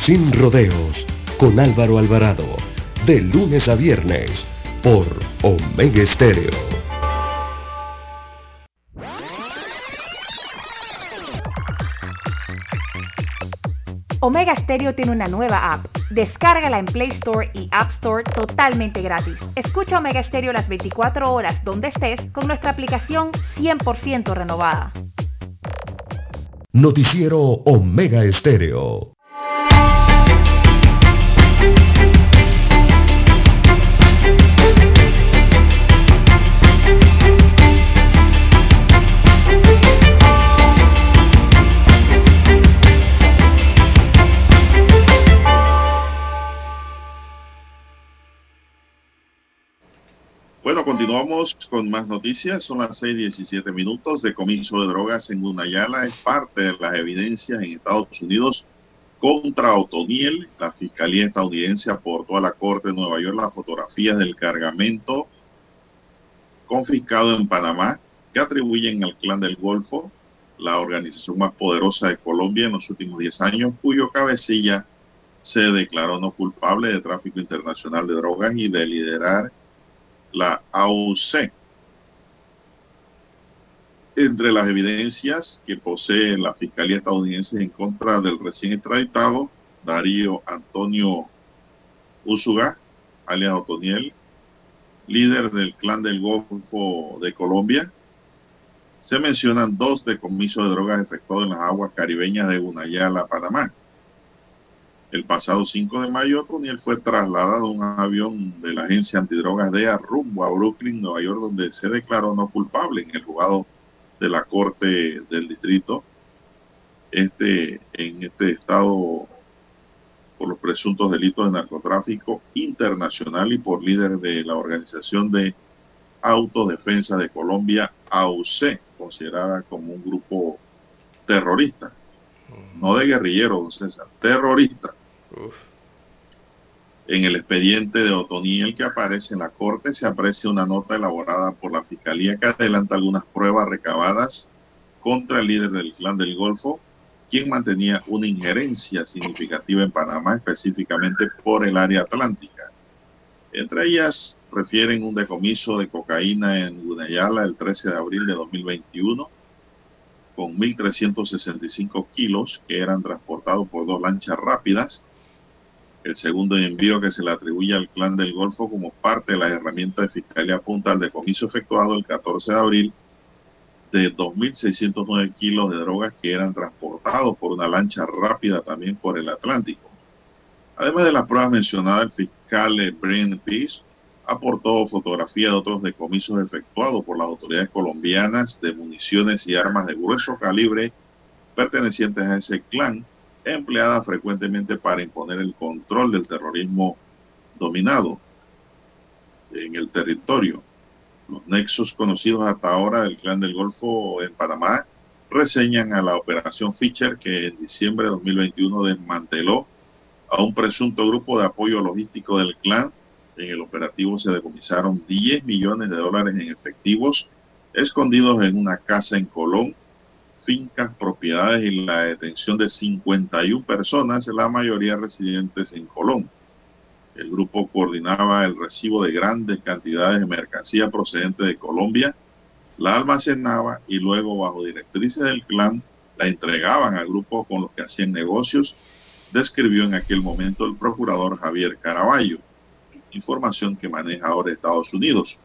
sin rodeos, con Álvaro Alvarado, de lunes a viernes, por Omega Estéreo. Omega Stereo tiene una nueva app. Descárgala en Play Store y App Store totalmente gratis. Escucha Omega Stereo las 24 horas donde estés con nuestra aplicación 100% renovada. Noticiero Omega Estéreo. Bueno, continuamos con más noticias. Son las 6:17 minutos. Decomiso de drogas en Gunayala es parte de las evidencias en Estados Unidos contra Otoniel. La Fiscalía estadounidense aportó a la Corte de Nueva York las fotografías del cargamento confiscado en Panamá que atribuyen al Clan del Golfo, la organización más poderosa de Colombia en los últimos 10 años, cuyo cabecilla se declaró no culpable de tráfico internacional de drogas y de liderar la AUC. Entre las evidencias que posee la Fiscalía estadounidense en contra del recién extraditado Darío Antonio Usuga, alias Otoniel, líder del clan del Golfo de Colombia, se mencionan dos decomisos de drogas efectuados en las aguas caribeñas de Gunayala, Panamá. El pasado 5 de mayo, Toniel fue trasladado a un avión de la agencia antidrogas DEA rumbo a Brooklyn, Nueva York, donde se declaró no culpable en el juzgado de la Corte del Distrito. Este, en este estado por los presuntos delitos de narcotráfico internacional y por líder de la Organización de Autodefensa de Colombia, AUC, considerada como un grupo terrorista. No de guerrillero, don César, terrorista. En el expediente de Otoniel que aparece en la corte se aprecia una nota elaborada por la Fiscalía que adelanta algunas pruebas recabadas contra el líder del clan del Golfo, quien mantenía una injerencia significativa en Panamá, específicamente por el área atlántica. Entre ellas refieren un decomiso de cocaína en Gunayala el 13 de abril de 2021, con 1.365 kilos que eran transportados por dos lanchas rápidas. El segundo envío que se le atribuye al clan del Golfo como parte de la herramienta de fiscalía apunta al decomiso efectuado el 14 de abril de 2.609 kilos de drogas que eran transportados por una lancha rápida también por el Atlántico. Además de las pruebas mencionadas, el fiscal Brian Peace aportó fotografía de otros decomisos efectuados por las autoridades colombianas de municiones y armas de grueso calibre pertenecientes a ese clan, empleada frecuentemente para imponer el control del terrorismo dominado en el territorio. Los nexos conocidos hasta ahora del clan del Golfo en Panamá reseñan a la operación Fischer que en diciembre de 2021 desmanteló a un presunto grupo de apoyo logístico del clan. En el operativo se decomisaron 10 millones de dólares en efectivos escondidos en una casa en Colón, fincas, propiedades y la detención de 51 personas, la mayoría residentes en Colón. El grupo coordinaba el recibo de grandes cantidades de mercancía procedente de Colombia, la almacenaba y luego bajo directrices del clan la entregaban al grupo con los que hacían negocios, describió en aquel momento el procurador Javier Caraballo, información que maneja ahora Estados Unidos.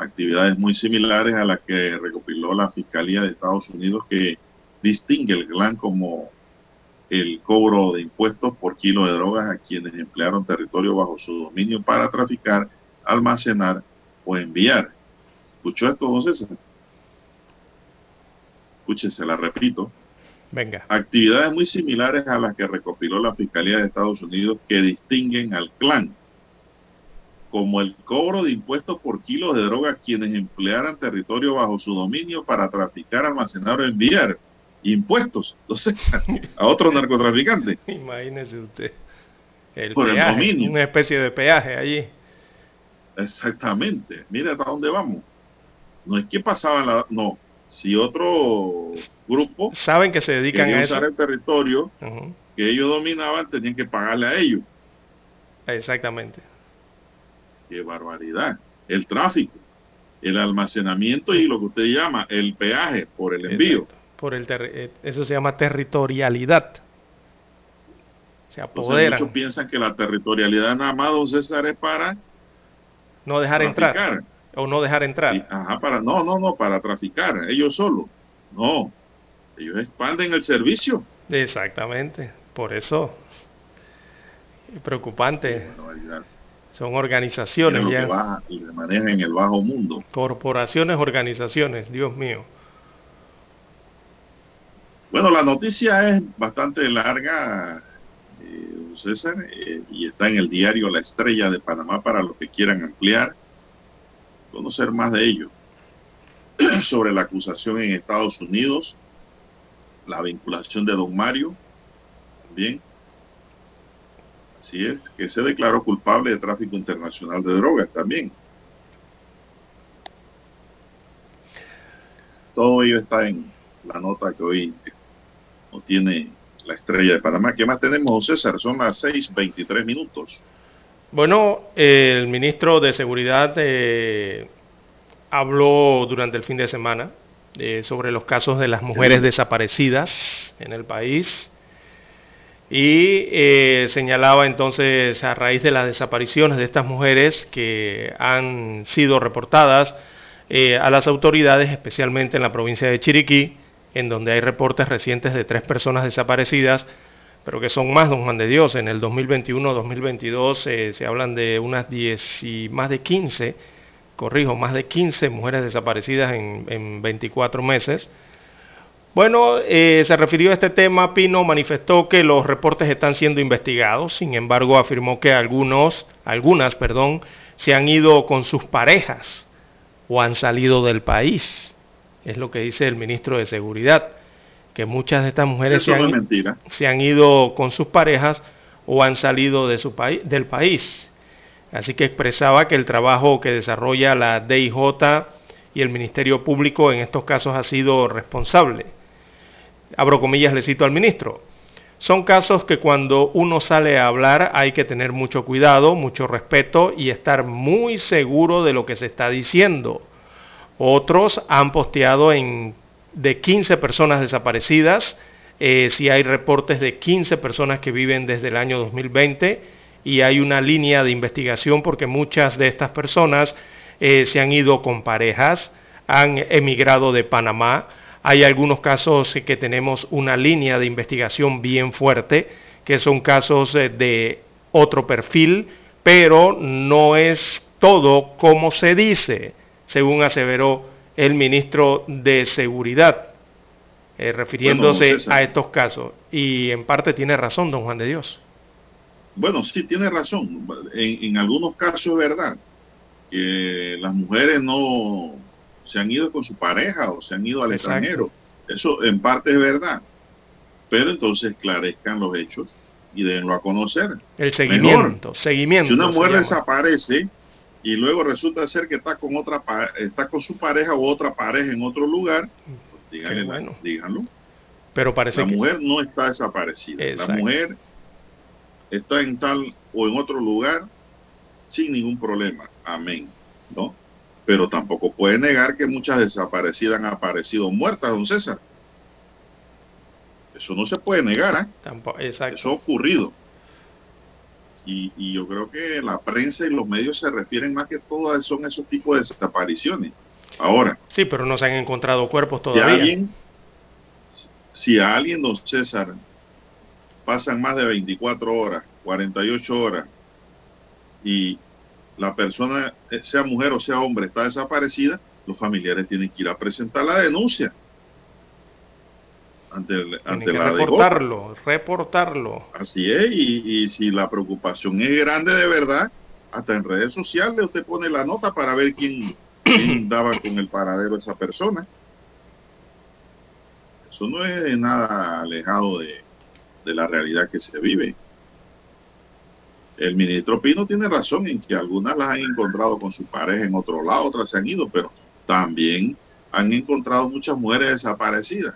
Actividades muy similares a las que recopiló la Fiscalía de Estados Unidos que distingue el clan como el cobro de impuestos por kilo de drogas a quienes emplearon territorio bajo su dominio para traficar, almacenar o enviar. ¿Escuchó esto, don César? Escúchese, la repito. Venga. Actividades muy similares a las que recopiló la Fiscalía de Estados Unidos que distinguen al clan, como el cobro de impuestos por kilos de droga a quienes emplearan territorio bajo su dominio para traficar, almacenar o enviar impuestos entonces, a otros narcotraficantes. Imagínese usted. El por peaje, el dominio. Una especie de peaje allí. Exactamente. Mira hasta dónde vamos. No es que pasaban la... No. Si otro grupo... Saben que se dedican a eso. usar el territorio Uh -huh. que ellos dominaban, tenían que pagarle a ellos. Exactamente. Qué barbaridad. El tráfico, el almacenamiento y lo que usted llama el peaje por el envío. Exacto. Por el ter eso se llama territorialidad. Se Entonces, apoderan. muchos piensan que la territorialidad nada más, don César, es para no dejar traficar. entrar. O no dejar entrar. Y- ajá, para, no, no, no, para traficar, ellos solos. No, ellos expanden el servicio. Exactamente. Por eso. Preocupante. Barbaridad. Son organizaciones ya. baja y le manejan en el bajo mundo. Corporaciones, organizaciones. Dios mío. Bueno, la noticia es bastante larga, eh, César, eh, y está en el diario La Estrella de Panamá para los que quieran ampliar, conocer más de ello, sobre la acusación en Estados Unidos, la vinculación de don Mario, también. Así es, que se declaró culpable de tráfico internacional de drogas también. Todo ello está en la nota que hoy no tiene la estrella de Panamá. ¿Qué más tenemos, César? Son las 6.23 minutos. Bueno, el ministro de Seguridad eh, habló durante el fin de semana eh, sobre los casos de las mujeres desaparecidas en el país y eh, señalaba entonces a raíz de las desapariciones de estas mujeres que han sido reportadas eh, a las autoridades, especialmente en la provincia de Chiriquí, en donde hay reportes recientes de tres personas desaparecidas, pero que son más, don Juan de Dios. En el 2021-2022 eh, se hablan de unas 10 y más de 15, corrijo, más de 15 mujeres desaparecidas en, en 24 meses. Bueno, eh, se refirió a este tema, Pino manifestó que los reportes están siendo investigados, sin embargo afirmó que algunos, algunas, perdón, se han ido con sus parejas o han salido del país. Es lo que dice el ministro de Seguridad, que muchas de estas mujeres se han, se han, ido con sus parejas o han salido de su país, del país. Así que expresaba que el trabajo que desarrolla la DIJ y el Ministerio Público en estos casos ha sido responsable abro comillas, le cito al ministro, son casos que cuando uno sale a hablar hay que tener mucho cuidado, mucho respeto y estar muy seguro de lo que se está diciendo. Otros han posteado en de 15 personas desaparecidas, eh, si hay reportes de 15 personas que viven desde el año 2020 y hay una línea de investigación porque muchas de estas personas eh, se han ido con parejas, han emigrado de Panamá, hay algunos casos que tenemos una línea de investigación bien fuerte, que son casos eh, de otro perfil, pero no es todo como se dice, según aseveró el ministro de Seguridad, eh, refiriéndose a estos casos. Y en parte tiene razón, don Juan de Dios. Bueno, sí, tiene razón. En, en algunos casos es verdad que las mujeres no se han ido con su pareja o se han ido al extranjero. Eso en parte es verdad. Pero entonces esclarezcan los hechos y denlo a conocer. El seguimiento, seguimiento. Si una mujer desaparece y luego resulta ser que está con otra está con su pareja o otra pareja en otro lugar, pues díganlo. Pero parece la mujer no está desaparecida. La mujer está en tal o en otro lugar sin ningún problema. Amén. ¿No? Pero tampoco puede negar que muchas desaparecidas han aparecido muertas, don César. Eso no se puede negar, ¿eh? Eso ha ocurrido. Y, yo creo que la prensa y los medios se refieren más que todo a son esos tipos de desapariciones. Ahora. Sí, pero no se han encontrado cuerpos todavía. Si alguien, si a alguien, don César, pasan más de 24 horas, 48 horas, y la persona, eh, sea mujer o sea hombre, está desaparecida, los familiares tienen que ir a presentar la denuncia ante, ante la reportarlo, reportarlo. Así es, y, si la preocupación es grande de verdad, hasta en redes sociales usted pone la nota para ver quién, daba con el paradero de esa persona. Eso no es nada alejado de, de la realidad que se vive el ministro Pino tiene razón en que algunas las han encontrado con su pareja en otro lado, otras se han ido, pero también han encontrado muchas mujeres desaparecidas.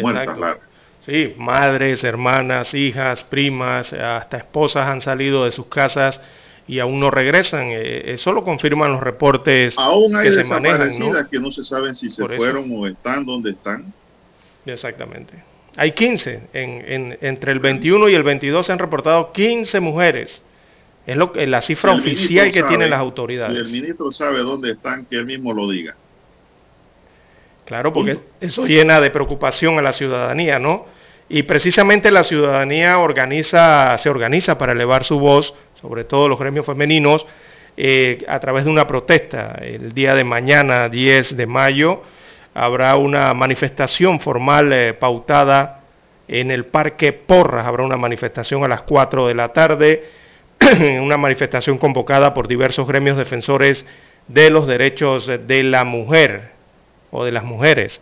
Muertas, Sí, madres, hermanas, hijas, primas, hasta esposas han salido de sus casas y aún no regresan. Eh, eso lo confirman los reportes aún hay que se manejan. que no se saben si se fueron o están donde están. Exactamente. Hay 15. En, entre el 21 y el 22 se han reportado 15 mujeres. Es lo que la cifra oficial que tienen las autoridades. Si el ministro sabe dónde están, que él mismo lo diga. Claro, porque eso llena de preocupación a la ciudadanía, ¿no? Y precisamente la ciudadanía organiza, se organiza para elevar su voz, sobre todo los gremios femeninos, eh, a través de una protesta. El día de mañana, 10 de mayo, habrá una manifestación formal eh, pautada en el Parque Porras, habrá una manifestación a las 4 de la tarde, una manifestación convocada por diversos gremios defensores de los derechos de la mujer o de las mujeres.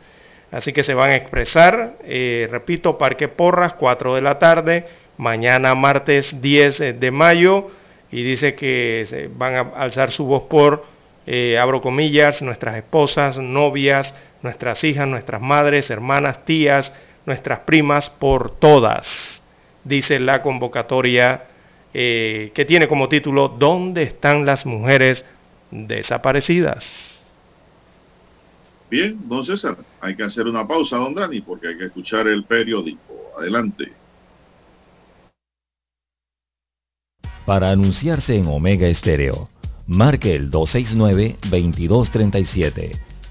Así que se van a expresar, eh, repito, Parque Porras, 4 de la tarde, mañana martes 10 de mayo, y dice que van a alzar su voz por, eh, abro comillas, nuestras esposas, novias, nuestras hijas, nuestras madres, hermanas, tías, nuestras primas, por todas, dice la convocatoria eh, que tiene como título ¿Dónde están las mujeres desaparecidas? Bien, don César, hay que hacer una pausa, don Dani, porque hay que escuchar el periódico. Adelante. Para anunciarse en Omega Estéreo, marque el 269-2237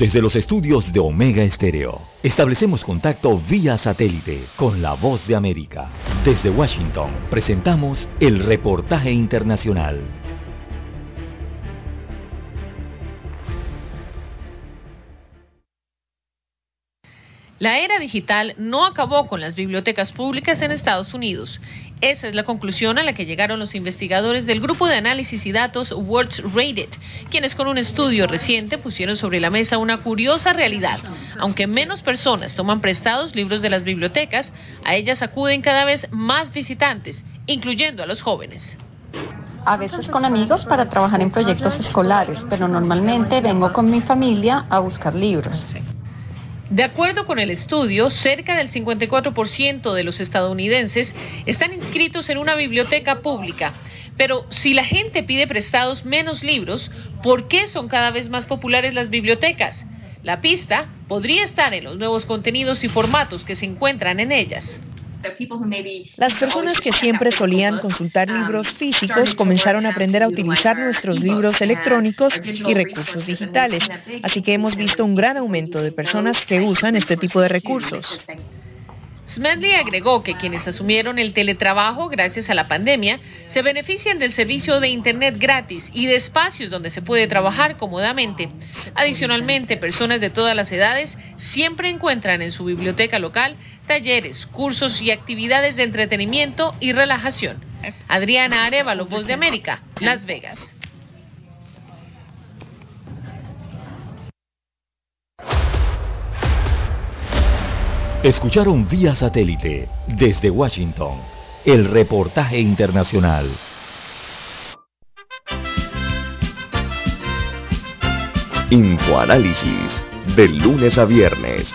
Desde los estudios de Omega Estéreo, establecemos contacto vía satélite con la voz de América. Desde Washington, presentamos el reportaje internacional. La era digital no acabó con las bibliotecas públicas en Estados Unidos. Esa es la conclusión a la que llegaron los investigadores del grupo de análisis y datos Words Rated, quienes con un estudio reciente pusieron sobre la mesa una curiosa realidad. Aunque menos personas toman prestados libros de las bibliotecas, a ellas acuden cada vez más visitantes, incluyendo a los jóvenes. A veces con amigos para trabajar en proyectos escolares, pero normalmente vengo con mi familia a buscar libros. De acuerdo con el estudio, cerca del 54% de los estadounidenses están inscritos en una biblioteca pública. Pero si la gente pide prestados menos libros, ¿por qué son cada vez más populares las bibliotecas? La pista podría estar en los nuevos contenidos y formatos que se encuentran en ellas. Las personas que siempre solían consultar libros físicos comenzaron a aprender a utilizar nuestros libros electrónicos y recursos digitales, así que hemos visto un gran aumento de personas que usan este tipo de recursos. Smedley agregó que quienes asumieron el teletrabajo gracias a la pandemia se benefician del servicio de Internet gratis y de espacios donde se puede trabajar cómodamente. Adicionalmente, personas de todas las edades siempre encuentran en su biblioteca local talleres, cursos y actividades de entretenimiento y relajación. Adriana Arevalo, Voz de América, Las Vegas. Escucharon vía satélite desde Washington el reportaje internacional. Infoanálisis, de lunes a viernes,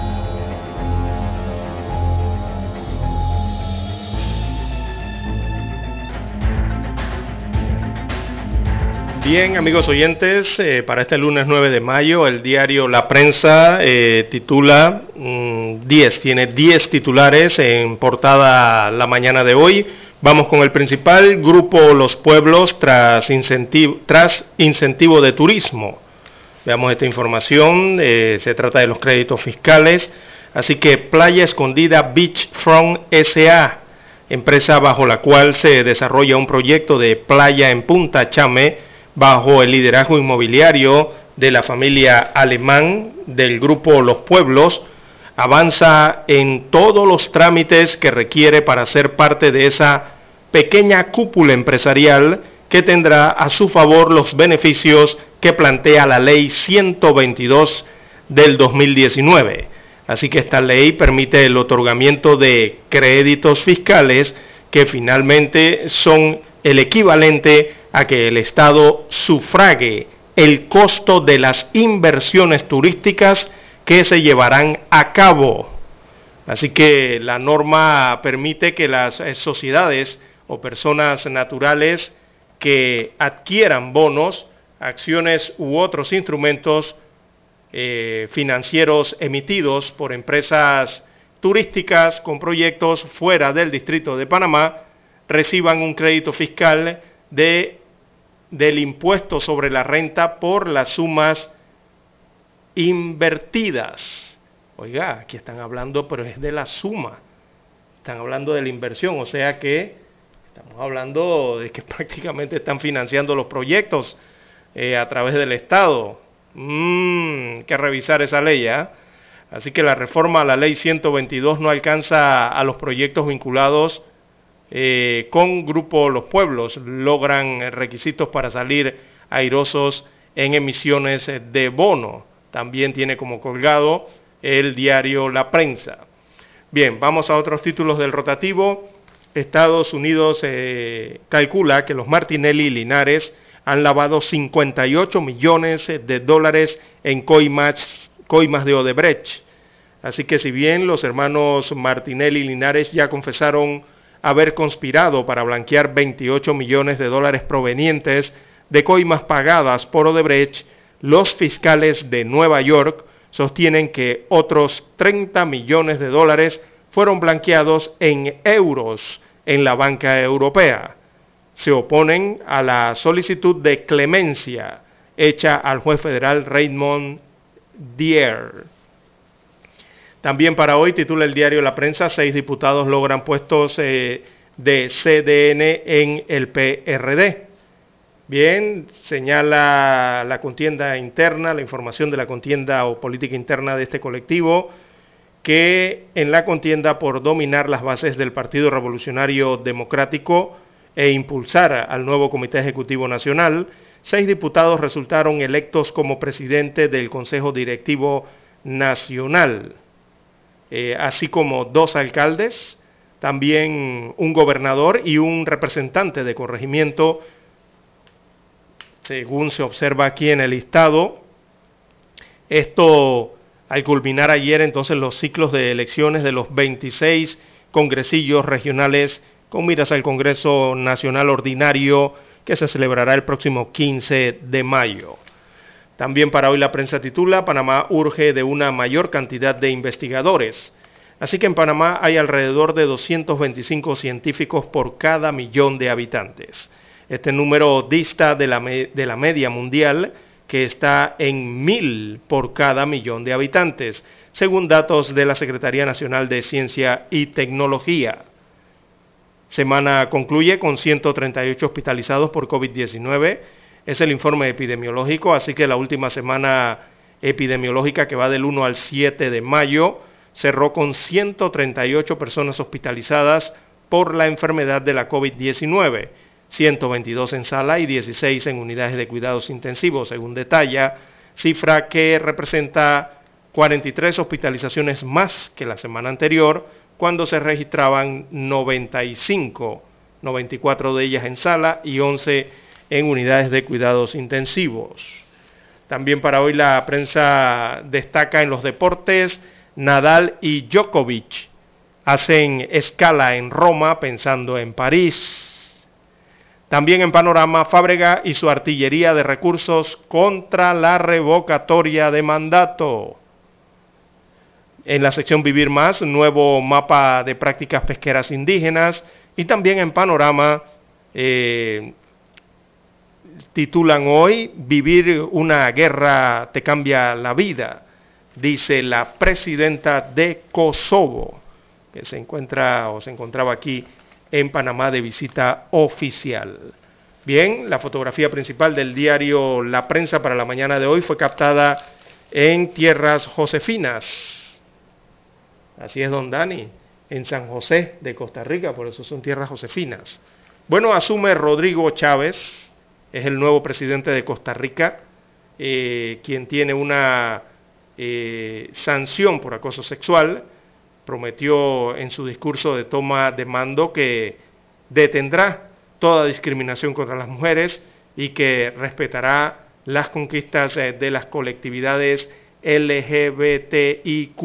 Bien, amigos oyentes, eh, para este lunes 9 de mayo, el diario La Prensa eh, titula 10, mm, tiene 10 titulares en portada la mañana de hoy. Vamos con el principal, Grupo Los Pueblos tras incentivo, tras incentivo de turismo. Veamos esta información, eh, se trata de los créditos fiscales. Así que Playa Escondida Beachfront SA, empresa bajo la cual se desarrolla un proyecto de playa en Punta Chame, bajo el liderazgo inmobiliario de la familia alemán del grupo Los Pueblos, avanza en todos los trámites que requiere para ser parte de esa pequeña cúpula empresarial que tendrá a su favor los beneficios que plantea la ley 122 del 2019. Así que esta ley permite el otorgamiento de créditos fiscales que finalmente son el equivalente a que el Estado sufrague el costo de las inversiones turísticas que se llevarán a cabo. Así que la norma permite que las eh, sociedades o personas naturales que adquieran bonos, acciones u otros instrumentos eh, financieros emitidos por empresas turísticas con proyectos fuera del Distrito de Panamá reciban un crédito fiscal de del impuesto sobre la renta por las sumas invertidas. Oiga, aquí están hablando, pero es de la suma. Están hablando de la inversión, o sea que Estamos hablando de que prácticamente están financiando los proyectos eh, a través del Estado. Mmm, que revisar esa ley, ¿ah? Así que la reforma a la ley 122 no alcanza a los proyectos vinculados eh, con Grupo Los Pueblos. Logran requisitos para salir airosos en emisiones de bono. También tiene como colgado el diario La Prensa. Bien, vamos a otros títulos del rotativo. Estados Unidos eh, calcula que los Martinelli y Linares han lavado 58 millones de dólares en coimas coimas de Odebrecht. Así que si bien los hermanos Martinelli y Linares ya confesaron haber conspirado para blanquear 28 millones de dólares provenientes de coimas pagadas por Odebrecht, los fiscales de Nueva York sostienen que otros 30 millones de dólares fueron blanqueados en euros en la banca europea. Se oponen a la solicitud de clemencia hecha al juez federal Raymond Dier. También para hoy titula el diario La Prensa, seis diputados logran puestos eh, de CDN en el PRD. Bien, señala la contienda interna, la información de la contienda o política interna de este colectivo, que en la contienda por dominar las bases del Partido Revolucionario Democrático e impulsar al nuevo Comité Ejecutivo Nacional, seis diputados resultaron electos como presidente del Consejo Directivo Nacional, eh, así como dos alcaldes, también un gobernador y un representante de corregimiento, según se observa aquí en el listado. Esto al culminar ayer entonces los ciclos de elecciones de los 26 congresillos regionales con miras al Congreso Nacional Ordinario que se celebrará el próximo 15 de mayo. También para hoy la prensa titula, Panamá urge de una mayor cantidad de investigadores. Así que en Panamá hay alrededor de 225 científicos por cada millón de habitantes. Este número dista de la, de la media mundial, que está en mil por cada millón de habitantes, según datos de la Secretaría Nacional de Ciencia y Tecnología. Semana concluye con 138 hospitalizados por COVID-19. Es el informe epidemiológico, así que la última semana epidemiológica que va del 1 al 7 de mayo cerró con 138 personas hospitalizadas por la enfermedad de la COVID-19, 122 en sala y 16 en unidades de cuidados intensivos, según detalla, cifra que representa 43 hospitalizaciones más que la semana anterior, cuando se registraban 95, 94 de ellas en sala y 11 en unidades de cuidados intensivos. También para hoy la prensa destaca en los deportes, Nadal y Djokovic hacen escala en Roma pensando en París. También en panorama, Fábrega y su artillería de recursos contra la revocatoria de mandato. En la sección Vivir Más, nuevo mapa de prácticas pesqueras indígenas. Y también en Panorama, eh, titulan hoy, Vivir una guerra te cambia la vida, dice la presidenta de Kosovo, que se encuentra o se encontraba aquí en Panamá de visita oficial. Bien, la fotografía principal del diario La Prensa para la mañana de hoy fue captada en tierras josefinas, Así es, don Dani, en San José de Costa Rica, por eso son tierras josefinas. Bueno, asume Rodrigo Chávez, es el nuevo presidente de Costa Rica, eh, quien tiene una eh, sanción por acoso sexual. Prometió en su discurso de toma de mando que detendrá toda discriminación contra las mujeres y que respetará las conquistas eh, de las colectividades LGBTIQ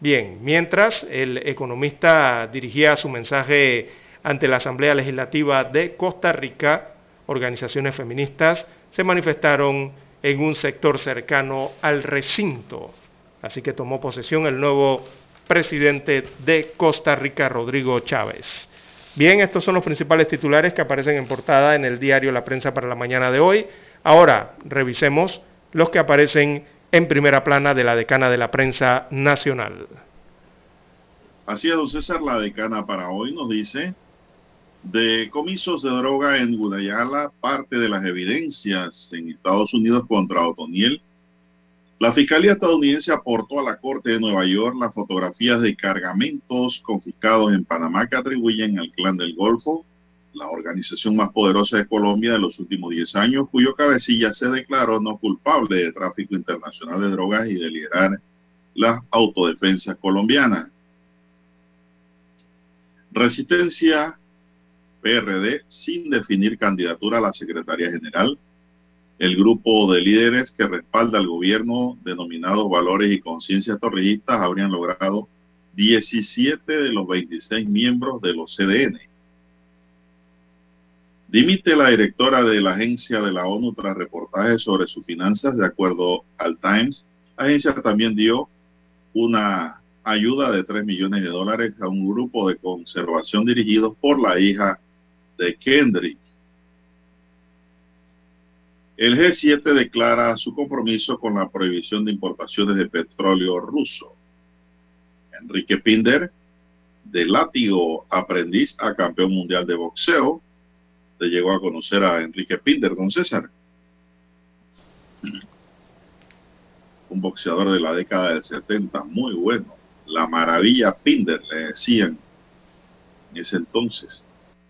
Bien, mientras el economista dirigía su mensaje ante la Asamblea Legislativa de Costa Rica, organizaciones feministas se manifestaron en un sector cercano al recinto. Así que tomó posesión el nuevo presidente de Costa Rica, Rodrigo Chávez. Bien, estos son los principales titulares que aparecen en portada en el diario La Prensa para la mañana de hoy. Ahora revisemos los que aparecen en primera plana de la decana de la prensa nacional. Así es, don César, la decana para hoy nos dice, de comisos de droga en Gudayala, parte de las evidencias en Estados Unidos contra Otoniel. La Fiscalía estadounidense aportó a la Corte de Nueva York las fotografías de cargamentos confiscados en Panamá que atribuyen al Clan del Golfo, la organización más poderosa de Colombia de los últimos 10 años, cuyo cabecilla se declaró no culpable de tráfico internacional de drogas y de liderar las autodefensas colombianas. Resistencia PRD sin definir candidatura a la Secretaría General. El grupo de líderes que respalda al gobierno denominado Valores y Conciencias Torrijistas habrían logrado 17 de los 26 miembros de los CDN. Dimite la directora de la agencia de la ONU tras reportajes sobre sus finanzas, de acuerdo al Times. La agencia también dio una ayuda de 3 millones de dólares a un grupo de conservación dirigido por la hija de Kendrick. El G7 declara su compromiso con la prohibición de importaciones de petróleo ruso. Enrique Pinder, de látigo aprendiz a campeón mundial de boxeo, te llegó a conocer a Enrique Pinder, don César. Un boxeador de la década del 70, muy bueno. La maravilla Pinder, le decían en ese entonces.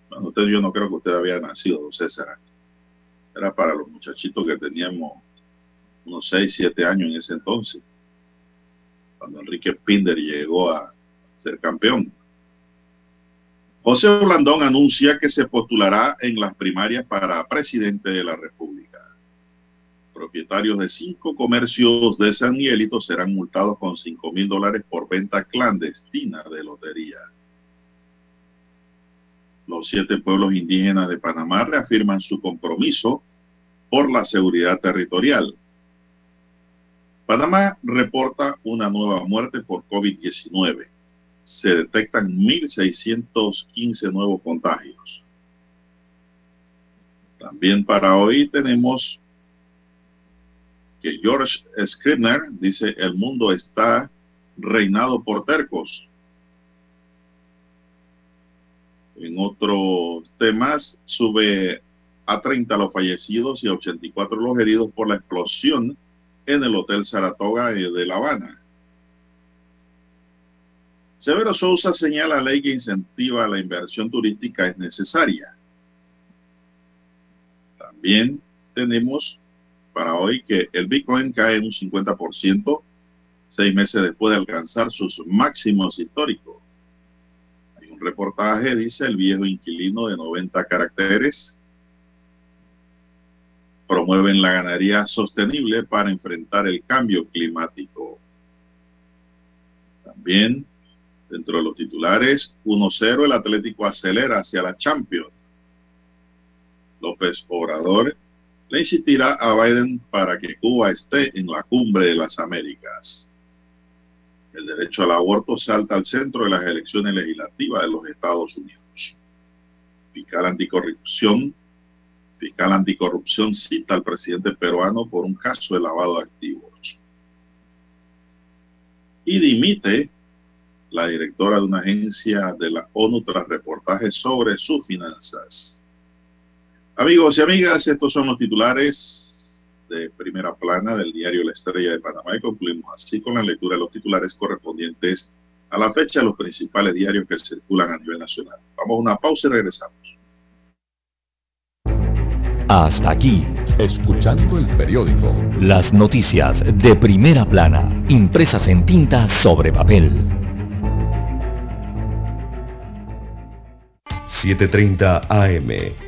Bueno, usted, yo no creo que usted había nacido, don César. Era para los muchachitos que teníamos unos 6, 7 años en ese entonces, cuando Enrique Pinder llegó a ser campeón. José Blandón anuncia que se postulará en las primarias para presidente de la República. Propietarios de cinco comercios de San Miguelito serán multados con 5 mil dólares por venta clandestina de lotería. Los siete pueblos indígenas de Panamá reafirman su compromiso por la seguridad territorial. Panamá reporta una nueva muerte por COVID-19. Se detectan 1.615 nuevos contagios. También para hoy tenemos que George Scribner dice el mundo está reinado por tercos. En otros temas, sube a 30 los fallecidos y a 84 los heridos por la explosión en el Hotel Saratoga de La Habana. Severo Sousa señala la ley que incentiva la inversión turística es necesaria. También tenemos para hoy que el Bitcoin cae en un 50% seis meses después de alcanzar sus máximos históricos reportaje dice el viejo inquilino de 90 caracteres. Promueven la ganadería sostenible para enfrentar el cambio climático. También, dentro de los titulares, 1-0 el Atlético acelera hacia la Champions. López Obrador le insistirá a Biden para que Cuba esté en la cumbre de las Américas. El derecho al aborto salta al centro de las elecciones legislativas de los Estados Unidos. Fiscal anticorrupción, fiscal anticorrupción cita al presidente peruano por un caso de lavado de activos. Y dimite la directora de una agencia de la ONU tras reportajes sobre sus finanzas. Amigos y amigas, estos son los titulares de primera plana del diario La Estrella de Panamá y concluimos así con la lectura de los titulares correspondientes a la fecha de los principales diarios que circulan a nivel nacional. Vamos a una pausa y regresamos. Hasta aquí, escuchando el periódico. Las noticias de primera plana, impresas en tinta sobre papel. 7.30 AM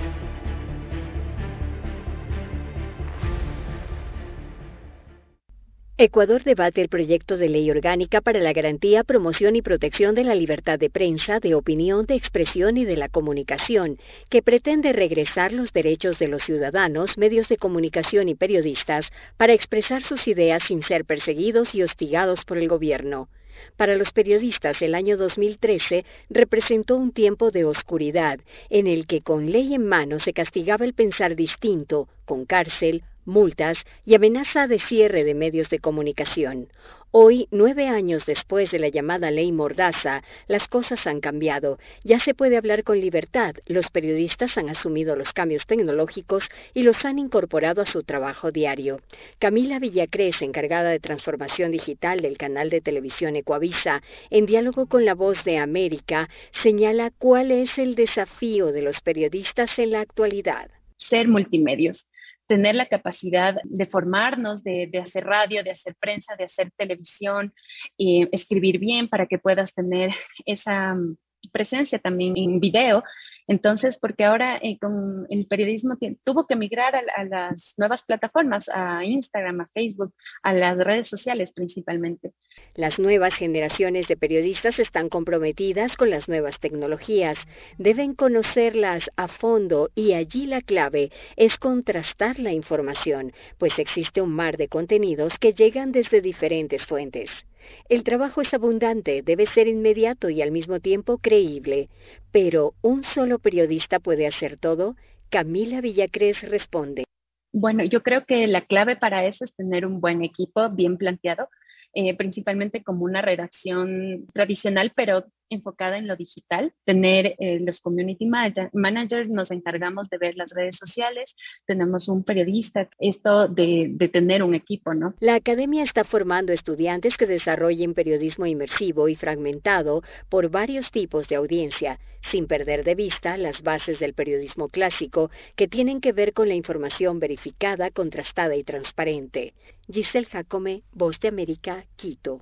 Ecuador debate el proyecto de ley orgánica para la garantía, promoción y protección de la libertad de prensa, de opinión, de expresión y de la comunicación, que pretende regresar los derechos de los ciudadanos, medios de comunicación y periodistas para expresar sus ideas sin ser perseguidos y hostigados por el gobierno. Para los periodistas, el año 2013 representó un tiempo de oscuridad, en el que con ley en mano se castigaba el pensar distinto, con cárcel, multas y amenaza de cierre de medios de comunicación. Hoy, nueve años después de la llamada ley Mordaza, las cosas han cambiado. Ya se puede hablar con libertad. Los periodistas han asumido los cambios tecnológicos y los han incorporado a su trabajo diario. Camila Villacrés, encargada de transformación digital del canal de televisión Ecuavisa, en diálogo con La Voz de América, señala cuál es el desafío de los periodistas en la actualidad. Ser multimedios tener la capacidad de formarnos, de, hacer radio, de hacer prensa, de hacer televisión, y escribir bien para que puedas tener esa mm, presencia también en video entonces, porque ahora eh, con el periodismo tuvo que migrar a, las nuevas plataformas, a Instagram, a Facebook, a las redes sociales principalmente. Las nuevas generaciones de periodistas están comprometidas con las nuevas tecnologías. Deben conocerlas a fondo y allí la clave es contrastar la información, pues existe un mar de contenidos que llegan desde diferentes fuentes. El trabajo es abundante, debe ser inmediato y al mismo tiempo creíble. Pero, ¿un solo periodista puede hacer todo? Camila Villacrés responde. Bueno, yo creo que la clave para eso es tener un buen equipo bien planteado, eh, principalmente como una redacción tradicional, pero enfocada en lo digital, tener eh, los community managers, nos encargamos de ver las redes sociales, tenemos un periodista, esto de, de, tener un equipo, ¿no? La academia está formando estudiantes que desarrollen periodismo inmersivo y fragmentado por varios tipos de audiencia, sin perder de vista las bases del periodismo clásico que tienen que ver con la información verificada, contrastada y transparente. Giselle Jacome, Voz de América, Quito.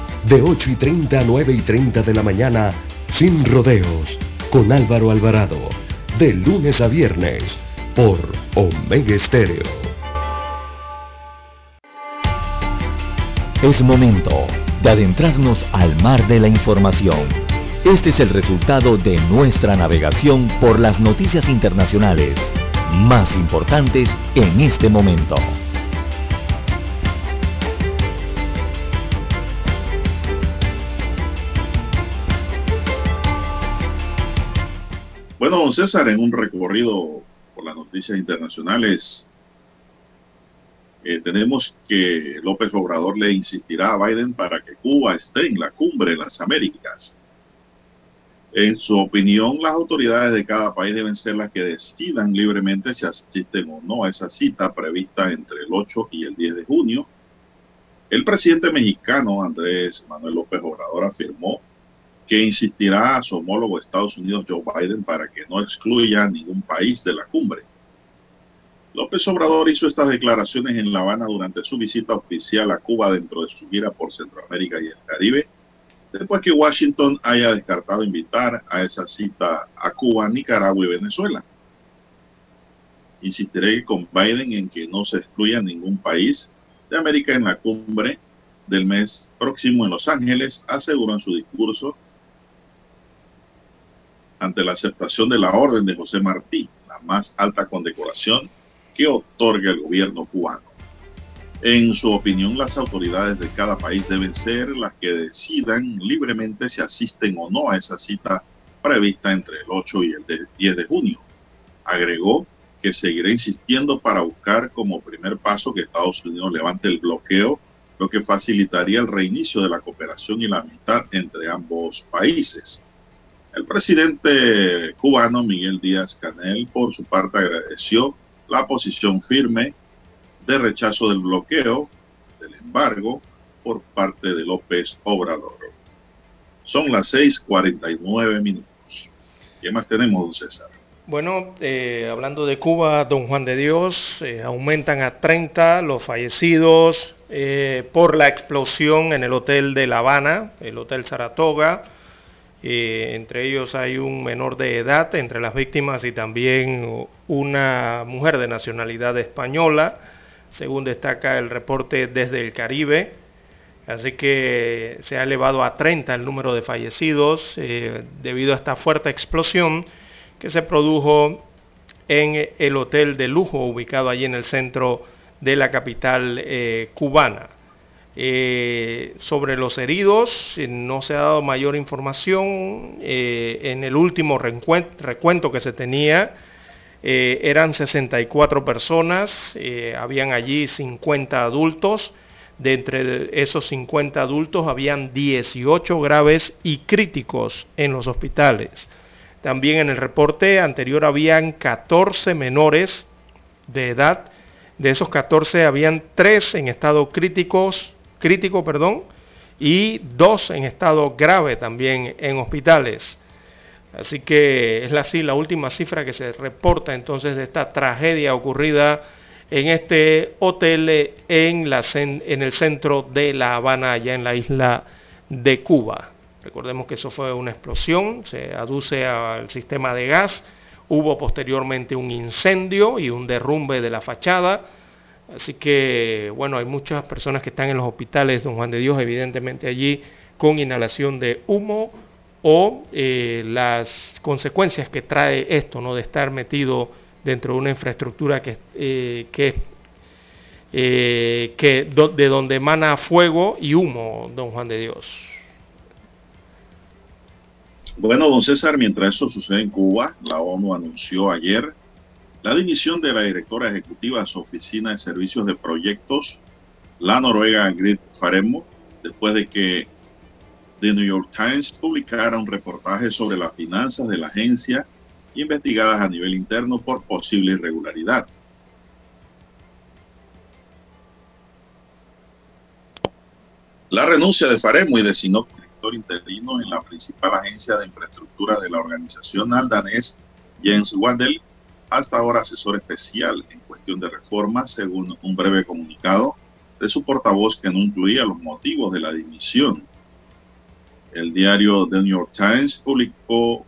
de 8 y 30 a 9 y 30 de la mañana, sin rodeos, con Álvaro Alvarado, de lunes a viernes, por Omega Estéreo. Es momento de adentrarnos al mar de la información. Este es el resultado de nuestra navegación por las noticias internacionales más importantes en este momento. Bueno, don César, en un recorrido por las noticias internacionales, eh, tenemos que López Obrador le insistirá a Biden para que Cuba esté en la cumbre de las Américas. En su opinión, las autoridades de cada país deben ser las que decidan libremente si asisten o no a esa cita prevista entre el 8 y el 10 de junio. El presidente mexicano Andrés Manuel López Obrador afirmó que insistirá a su homólogo Estados Unidos Joe Biden para que no excluya a ningún país de la cumbre. López Obrador hizo estas declaraciones en La Habana durante su visita oficial a Cuba dentro de su gira por Centroamérica y el Caribe, después que Washington haya descartado invitar a esa cita a Cuba, Nicaragua y Venezuela. Insistiré con Biden en que no se excluya ningún país de América en la cumbre del mes próximo en Los Ángeles, aseguró en su discurso ante la aceptación de la orden de José Martí, la más alta condecoración que otorga el gobierno cubano. En su opinión, las autoridades de cada país deben ser las que decidan libremente si asisten o no a esa cita prevista entre el 8 y el 10 de junio. Agregó que seguirá insistiendo para buscar como primer paso que Estados Unidos levante el bloqueo, lo que facilitaría el reinicio de la cooperación y la amistad entre ambos países. El presidente cubano Miguel Díaz Canel, por su parte, agradeció la posición firme de rechazo del bloqueo, del embargo, por parte de López Obrador. Son las 6:49 minutos. ¿Qué más tenemos, don César? Bueno, eh, hablando de Cuba, don Juan de Dios, eh, aumentan a 30 los fallecidos eh, por la explosión en el hotel de La Habana, el Hotel Saratoga. Entre ellos hay un menor de edad entre las víctimas y también una mujer de nacionalidad española, según destaca el reporte desde el Caribe. Así que se ha elevado a 30 el número de fallecidos debido a esta fuerte explosión que se produjo en el hotel de lujo ubicado allí en el centro de la capital eh, cubana. Eh, sobre los heridos eh, no se ha dado mayor información. en el último recuento que se tenía eran 64 personas, habían allí 50 adultos. De entre esos 50 adultos habían 18 graves y críticos en los hospitales. También en el reporte anterior habían 14 menores de edad. De esos 14 habían 3 en estado críticos, crítico perdón, y 2 en estado grave también en hospitales. Así que es así la última cifra que se reporta entonces de esta tragedia ocurrida en este hotel en, la, en el centro de La Habana, allá en la isla de Cuba. Recordemos que eso fue una explosión, se aduce al sistema de gas, hubo posteriormente un incendio y un derrumbe de la fachada, así que bueno, hay muchas personas que están en los hospitales, don Juan de Dios, evidentemente allí con inhalación de humo o eh, las consecuencias que trae esto, ¿no? De estar metido dentro de una infraestructura que, eh, que, eh, que de donde emana fuego y humo, don Juan de Dios. Bueno, don César, mientras eso sucede en Cuba, la ONU anunció ayer la dimisión de la directora ejecutiva de su oficina de servicios de proyectos, la noruega Grit Faremo, después de que The New York Times publicara un reportaje sobre las finanzas de la agencia investigadas a nivel interno por posible irregularidad. La renuncia de Faremo y de Sinop interino en la principal agencia de infraestructura de la organización aldanés, Jens Wandel, hasta ahora asesor especial en cuestión de reforma, según un breve comunicado de su portavoz que no incluía los motivos de la dimisión. El diario The New York Times publicó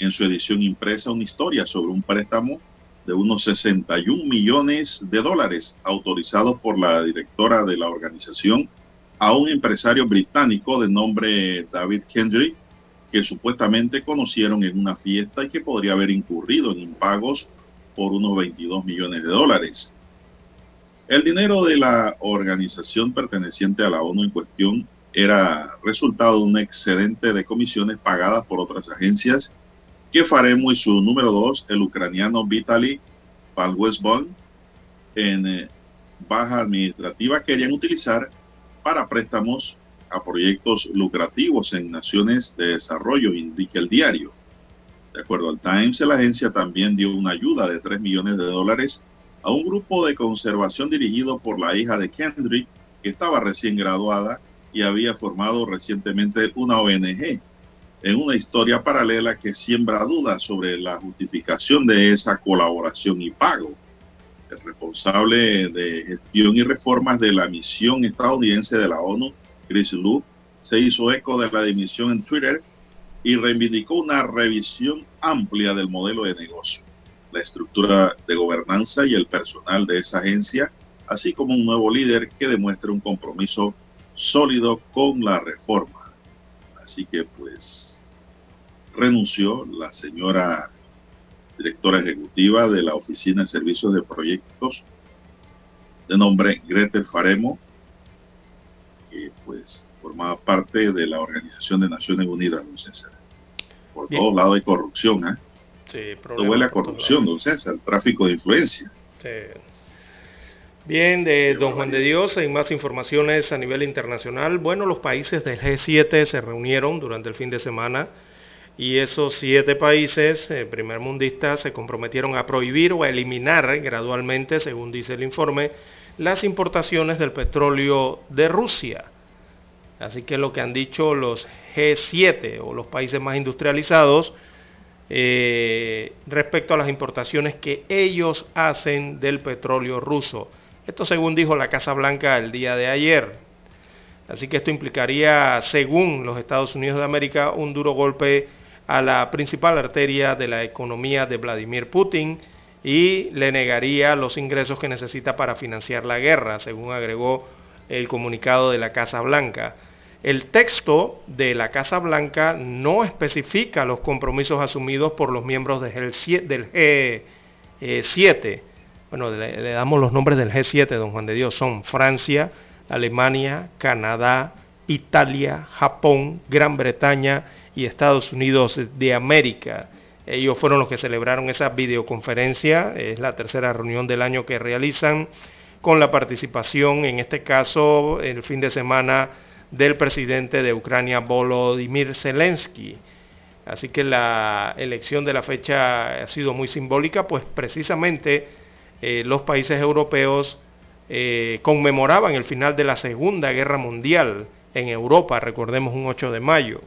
en su edición impresa una historia sobre un préstamo de unos 61 millones de dólares autorizados por la directora de la organización a un empresario británico de nombre David Henry, que supuestamente conocieron en una fiesta y que podría haber incurrido en impagos por unos 22 millones de dólares. El dinero de la organización perteneciente a la ONU en cuestión era resultado de un excedente de comisiones pagadas por otras agencias que Faremo y su número dos, el ucraniano Vitaly Palwesbon, en eh, baja administrativa querían utilizar para préstamos a proyectos lucrativos en naciones de desarrollo, indica el diario. De acuerdo al Times, la agencia también dio una ayuda de 3 millones de dólares a un grupo de conservación dirigido por la hija de Kendrick, que estaba recién graduada y había formado recientemente una ONG, en una historia paralela que siembra dudas sobre la justificación de esa colaboración y pago el responsable de gestión y reformas de la misión estadounidense de la ONU, Chris Lu, se hizo eco de la dimisión en Twitter y reivindicó una revisión amplia del modelo de negocio, la estructura de gobernanza y el personal de esa agencia, así como un nuevo líder que demuestre un compromiso sólido con la reforma. Así que pues renunció la señora directora ejecutiva de la Oficina de Servicios de Proyectos de nombre Gretel Faremo, que pues formaba parte de la Organización de Naciones Unidas, don César. Por todos lados hay corrupción, ¿eh? Sí, Esto huele a corrupción, don César, tráfico de influencia. Sí. Bien, de Don Juan de Dios, en más informaciones a nivel internacional, bueno, los países del G7 se reunieron durante el fin de semana y esos siete países eh, primermundistas se comprometieron a prohibir o a eliminar gradualmente, según dice el informe, las importaciones del petróleo de Rusia. Así que lo que han dicho los G7 o los países más industrializados eh, respecto a las importaciones que ellos hacen del petróleo ruso. Esto según dijo la Casa Blanca el día de ayer. Así que esto implicaría, según los Estados Unidos de América, un duro golpe a la principal arteria de la economía de Vladimir Putin y le negaría los ingresos que necesita para financiar la guerra, según agregó el comunicado de la Casa Blanca. El texto de la Casa Blanca no especifica los compromisos asumidos por los miembros del G7. Bueno, le, damos los nombres del G7, don Juan de Dios. Son Francia, Alemania, Canadá, Italia, Japón, Gran Bretaña y Estados Unidos de América. Ellos fueron los que celebraron esa videoconferencia, es la tercera reunión del año que realizan, con la participación, en este caso, el fin de semana, del presidente de Ucrania, Volodymyr Zelensky. Así que la elección de la fecha ha sido muy simbólica, pues precisamente eh, los países europeos eh, conmemoraban el final de la Segunda Guerra Mundial en Europa, recordemos un 8 de mayo.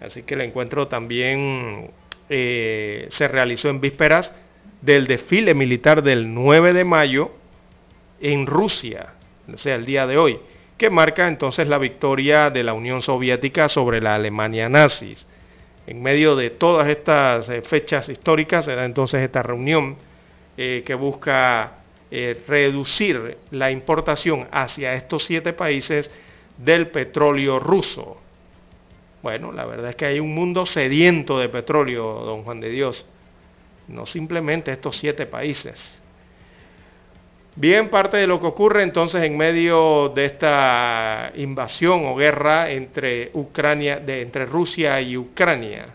Así que el encuentro también eh, se realizó en vísperas del desfile militar del 9 de mayo en Rusia, o sea, el día de hoy, que marca entonces la victoria de la Unión Soviética sobre la Alemania nazis. En medio de todas estas eh, fechas históricas se da entonces esta reunión eh, que busca reducir la importación hacia estos siete países del petróleo ruso. Bueno, la verdad es que hay un mundo sediento de petróleo, don Juan de Dios. No simplemente estos siete países. Bien, parte de lo que ocurre entonces en medio de esta invasión o guerra entre Ucrania, de, entre Rusia y Ucrania.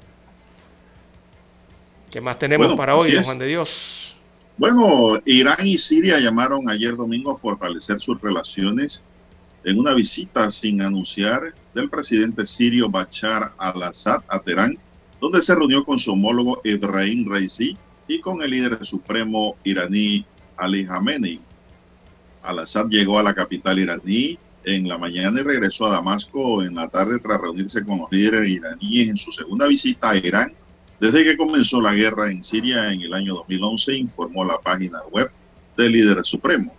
¿Qué más tenemos para hoy, don Juan de Dios? Bueno, Irán y Siria llamaron ayer domingo a fortalecer sus relaciones en una visita sin anunciar del presidente sirio Bashar al-Assad a Teherán, donde se reunió con su homólogo Ebrahim Raisi y con el líder supremo iraní Ali Khamenei. Al-Assad llegó a la capital iraní en la mañana y regresó a Damasco en la tarde tras reunirse con los líderes iraníes en su segunda visita a Irán desde que comenzó la guerra en Siria en el año 2011, informó la página web del líder supremo.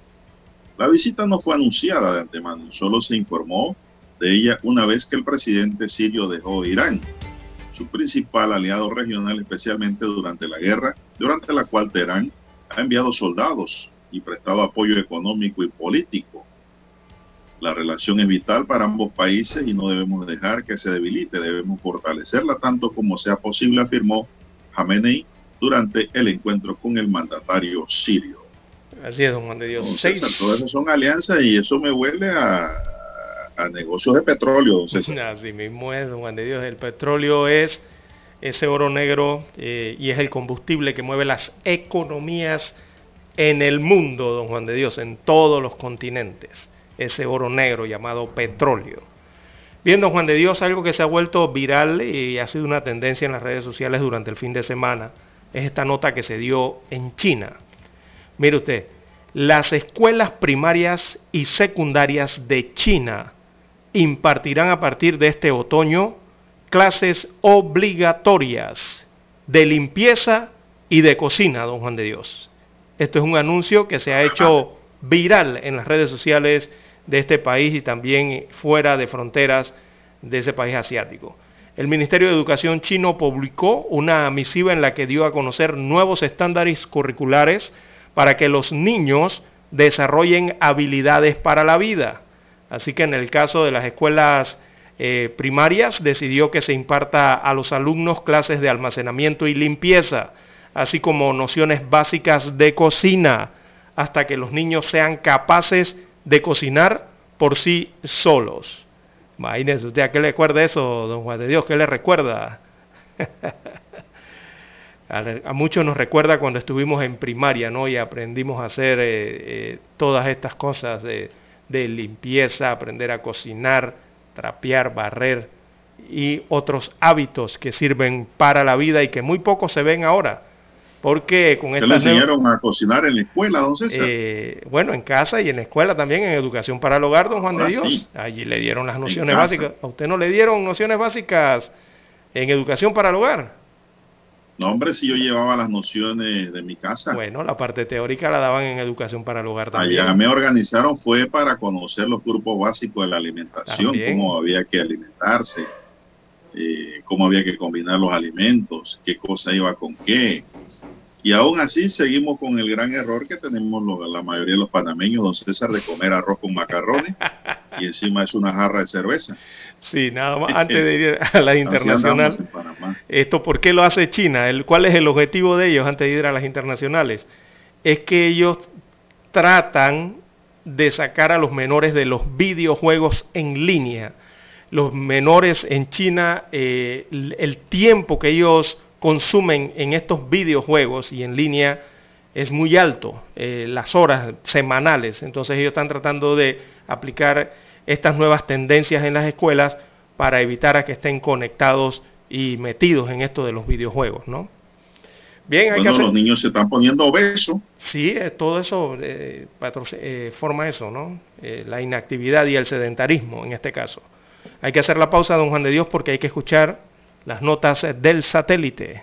La visita no fue anunciada de antemano, solo se informó de ella una vez que el presidente sirio dejó Irán, su principal aliado regional, especialmente durante la guerra, durante la cual Teherán ha enviado soldados y prestado apoyo económico y político. La relación es vital para ambos países y no debemos dejar que se debilite, debemos fortalecerla tanto como sea posible, afirmó Khamenei durante el encuentro con el mandatario sirio. Así es, don Juan de Dios. Todo eso son alianzas y eso me huele a, negocios de petróleo, Así mismo es, don Juan de Dios. El petróleo es ese oro negro eh, y es el combustible que mueve las economías en el mundo, don Juan de Dios, en todos los continentes. Ese oro negro llamado petróleo. Bien, don Juan de Dios, algo que se ha vuelto viral y ha sido una tendencia en las redes sociales durante el fin de semana es esta nota que se dio en China Mire usted, las escuelas primarias y secundarias de China impartirán a partir de este otoño clases obligatorias de limpieza y de cocina, don Juan de Dios. Esto es un anuncio que se ha hecho viral en las redes sociales de este país y también fuera de fronteras de ese país asiático. El Ministerio de Educación chino publicó una misiva en la que dio a conocer nuevos estándares curriculares para que los niños desarrollen habilidades para la vida. Así que en el caso de las escuelas eh, primarias decidió que se imparta a los alumnos clases de almacenamiento y limpieza, así como nociones básicas de cocina, hasta que los niños sean capaces de cocinar por sí solos. Imagínese usted, ¿a qué le recuerda eso, don Juan de Dios? ¿Qué le recuerda? a, muchos nos recuerda cuando estuvimos en primaria, ¿no? Y aprendimos a hacer eh, eh, todas estas cosas de, de limpieza, aprender a cocinar, trapear, barrer y otros hábitos que sirven para la vida y que muy pocos se ven ahora. Porque con esta le enseñaron a cocinar en la escuela, don César? Eh, bueno, en casa y en la escuela también, en educación para el hogar, don Juan de Dios. Allí le dieron las nociones básicas. ¿A usted no le dieron nociones básicas en educación para el hogar? No, hombre, si yo llevaba las nociones de mi casa. Bueno, la parte teórica la daban en educación para el hogar también. Allá me organizaron fue para conocer los grupos básicos de la alimentación, cómo había que alimentarse, eh, cómo había que combinar los alimentos, qué cosa iba con qué, y aún así seguimos con el gran error que tenemos la mayoría de los panameños, don César, de comer arroz con macarrones y encima es una jarra de cerveza. Sí, nada más antes de ir a las internacionales. Esto, ¿por qué lo hace China? El, ¿Cuál es el objetivo de ellos antes de ir a las internacionales? Es que ellos tratan de sacar a los menores de los videojuegos en línea. Los menores en China, eh, el tiempo que ellos consumen en estos videojuegos y en línea es muy alto, eh, las horas semanales. Entonces ellos están tratando de aplicar estas nuevas tendencias en las escuelas para evitar a que estén conectados y metidos en esto de los videojuegos, ¿no? Bien, hay que hacer... los niños se están poniendo obesos. Sí, eh, todo eso eh, forma eso, ¿no? la inactividad y el sedentarismo en este caso. Hay que hacer la pausa, don Juan de Dios, porque hay que escuchar las notas del satélite.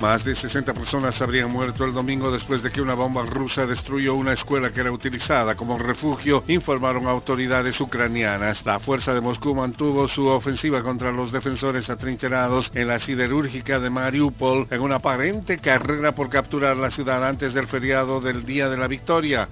Más de 60 personas habrían muerto el domingo después de que una bomba rusa destruyó una escuela que era utilizada como refugio, informaron autoridades ucranianas. La fuerza de Moscú mantuvo su ofensiva contra los defensores atrincherados en la siderúrgica de Mariupol en una aparente carrera por capturar la ciudad antes del feriado del Día de la Victoria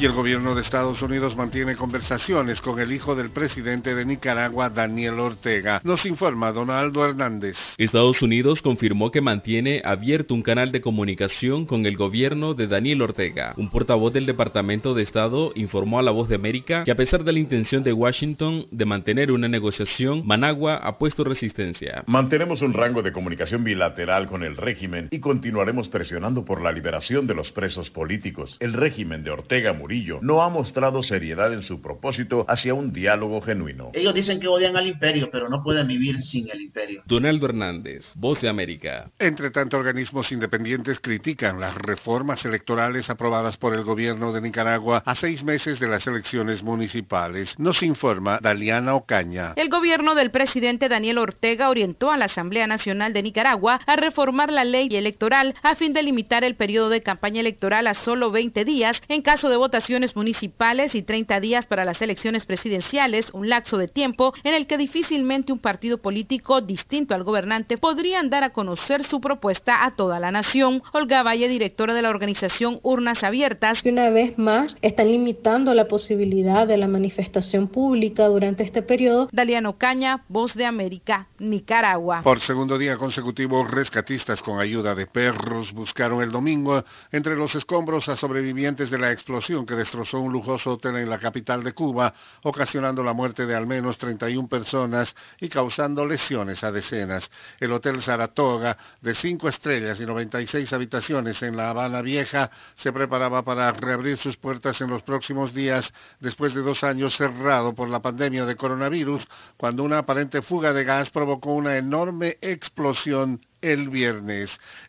y el gobierno de Estados Unidos mantiene conversaciones con el hijo del presidente de Nicaragua, Daniel Ortega. Nos informa Donaldo Hernández. Estados Unidos confirmó que mantiene abierto un canal de comunicación con el gobierno de Daniel Ortega. Un portavoz del Departamento de Estado informó a La Voz de América que a pesar de la intención de Washington de mantener una negociación, Managua ha puesto resistencia. Mantenemos un rango de comunicación bilateral con el régimen y continuaremos presionando por la liberación de los presos políticos. El régimen de Ortega murió no ha mostrado seriedad en su propósito hacia un diálogo genuino. Ellos dicen que odian al imperio, pero no pueden vivir sin el imperio. Donaldo Hernández, Voz de América. Entre tanto, organismos independientes critican las reformas electorales aprobadas por el gobierno de Nicaragua a seis meses de las elecciones municipales. Nos informa Daliana Ocaña. El gobierno del presidente Daniel Ortega orientó a la Asamblea Nacional de Nicaragua a reformar la ley electoral a fin de limitar el periodo de campaña electoral a solo 20 días en caso de votación municipales y 30 días para las elecciones presidenciales, un lapso de tiempo en el que difícilmente un partido político distinto al gobernante podrían dar a conocer su propuesta a toda la nación. Olga Valle, directora de la organización Urnas Abiertas. Una vez más, están limitando la posibilidad de la manifestación pública durante este periodo. Daliano Caña, Voz de América, Nicaragua. Por segundo día consecutivo, rescatistas con ayuda de perros buscaron el domingo entre los escombros a sobrevivientes de la explosión que destrozó un lujoso hotel en la capital de Cuba, ocasionando la muerte de al menos 31 personas y causando lesiones a decenas. El Hotel Saratoga, de cinco estrellas y 96 habitaciones en La Habana Vieja, se preparaba para reabrir sus puertas en los próximos días después de dos años cerrado por la pandemia de coronavirus, cuando una aparente fuga de gas provocó una enorme explosión el viernes.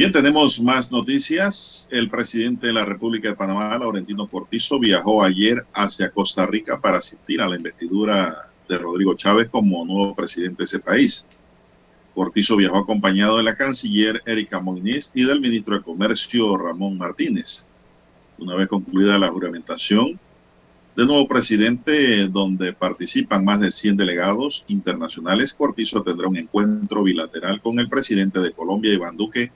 Bien, tenemos más noticias. El presidente de la República de Panamá, Laurentino Cortizo, viajó ayer hacia Costa Rica para asistir a la investidura de Rodrigo Chávez como nuevo presidente de ese país. Cortizo viajó acompañado de la canciller Erika Moines y del ministro de Comercio Ramón Martínez. Una vez concluida la juramentación del nuevo presidente, donde participan más de 100 delegados internacionales, Cortizo tendrá un encuentro bilateral con el presidente de Colombia, Iván Duque,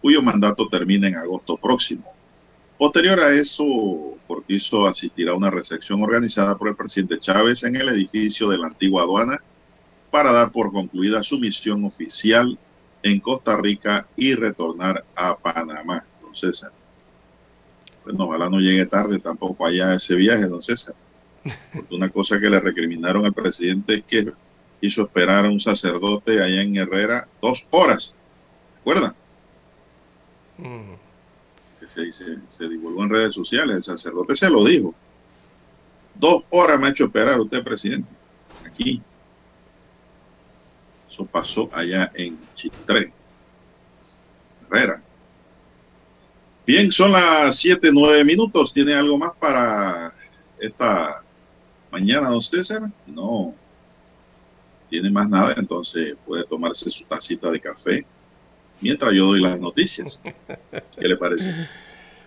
cuyo mandato termina en agosto próximo. Posterior a eso, Cortizo asistirá a una recepción organizada por el presidente Chávez en el edificio de la antigua aduana para dar por concluida su misión oficial en Costa Rica y retornar a Panamá, don César. Bueno, ojalá no llegue tarde tampoco allá ese viaje, don César. Porque una cosa que le recriminaron al presidente es que hizo esperar a un sacerdote allá en Herrera dos horas. ¿Recuerdan? Que se, dice, se divulgó en redes sociales, el sacerdote se lo dijo. Dos horas me ha hecho esperar usted, presidente, aquí. Eso pasó allá en Chitré, Herrera. Bien, son las siete, nueve minutos. ¿Tiene algo más para esta mañana, don César? No tiene más nada, entonces puede tomarse su tacita de café mientras yo doy las noticias. ¿Qué le parece?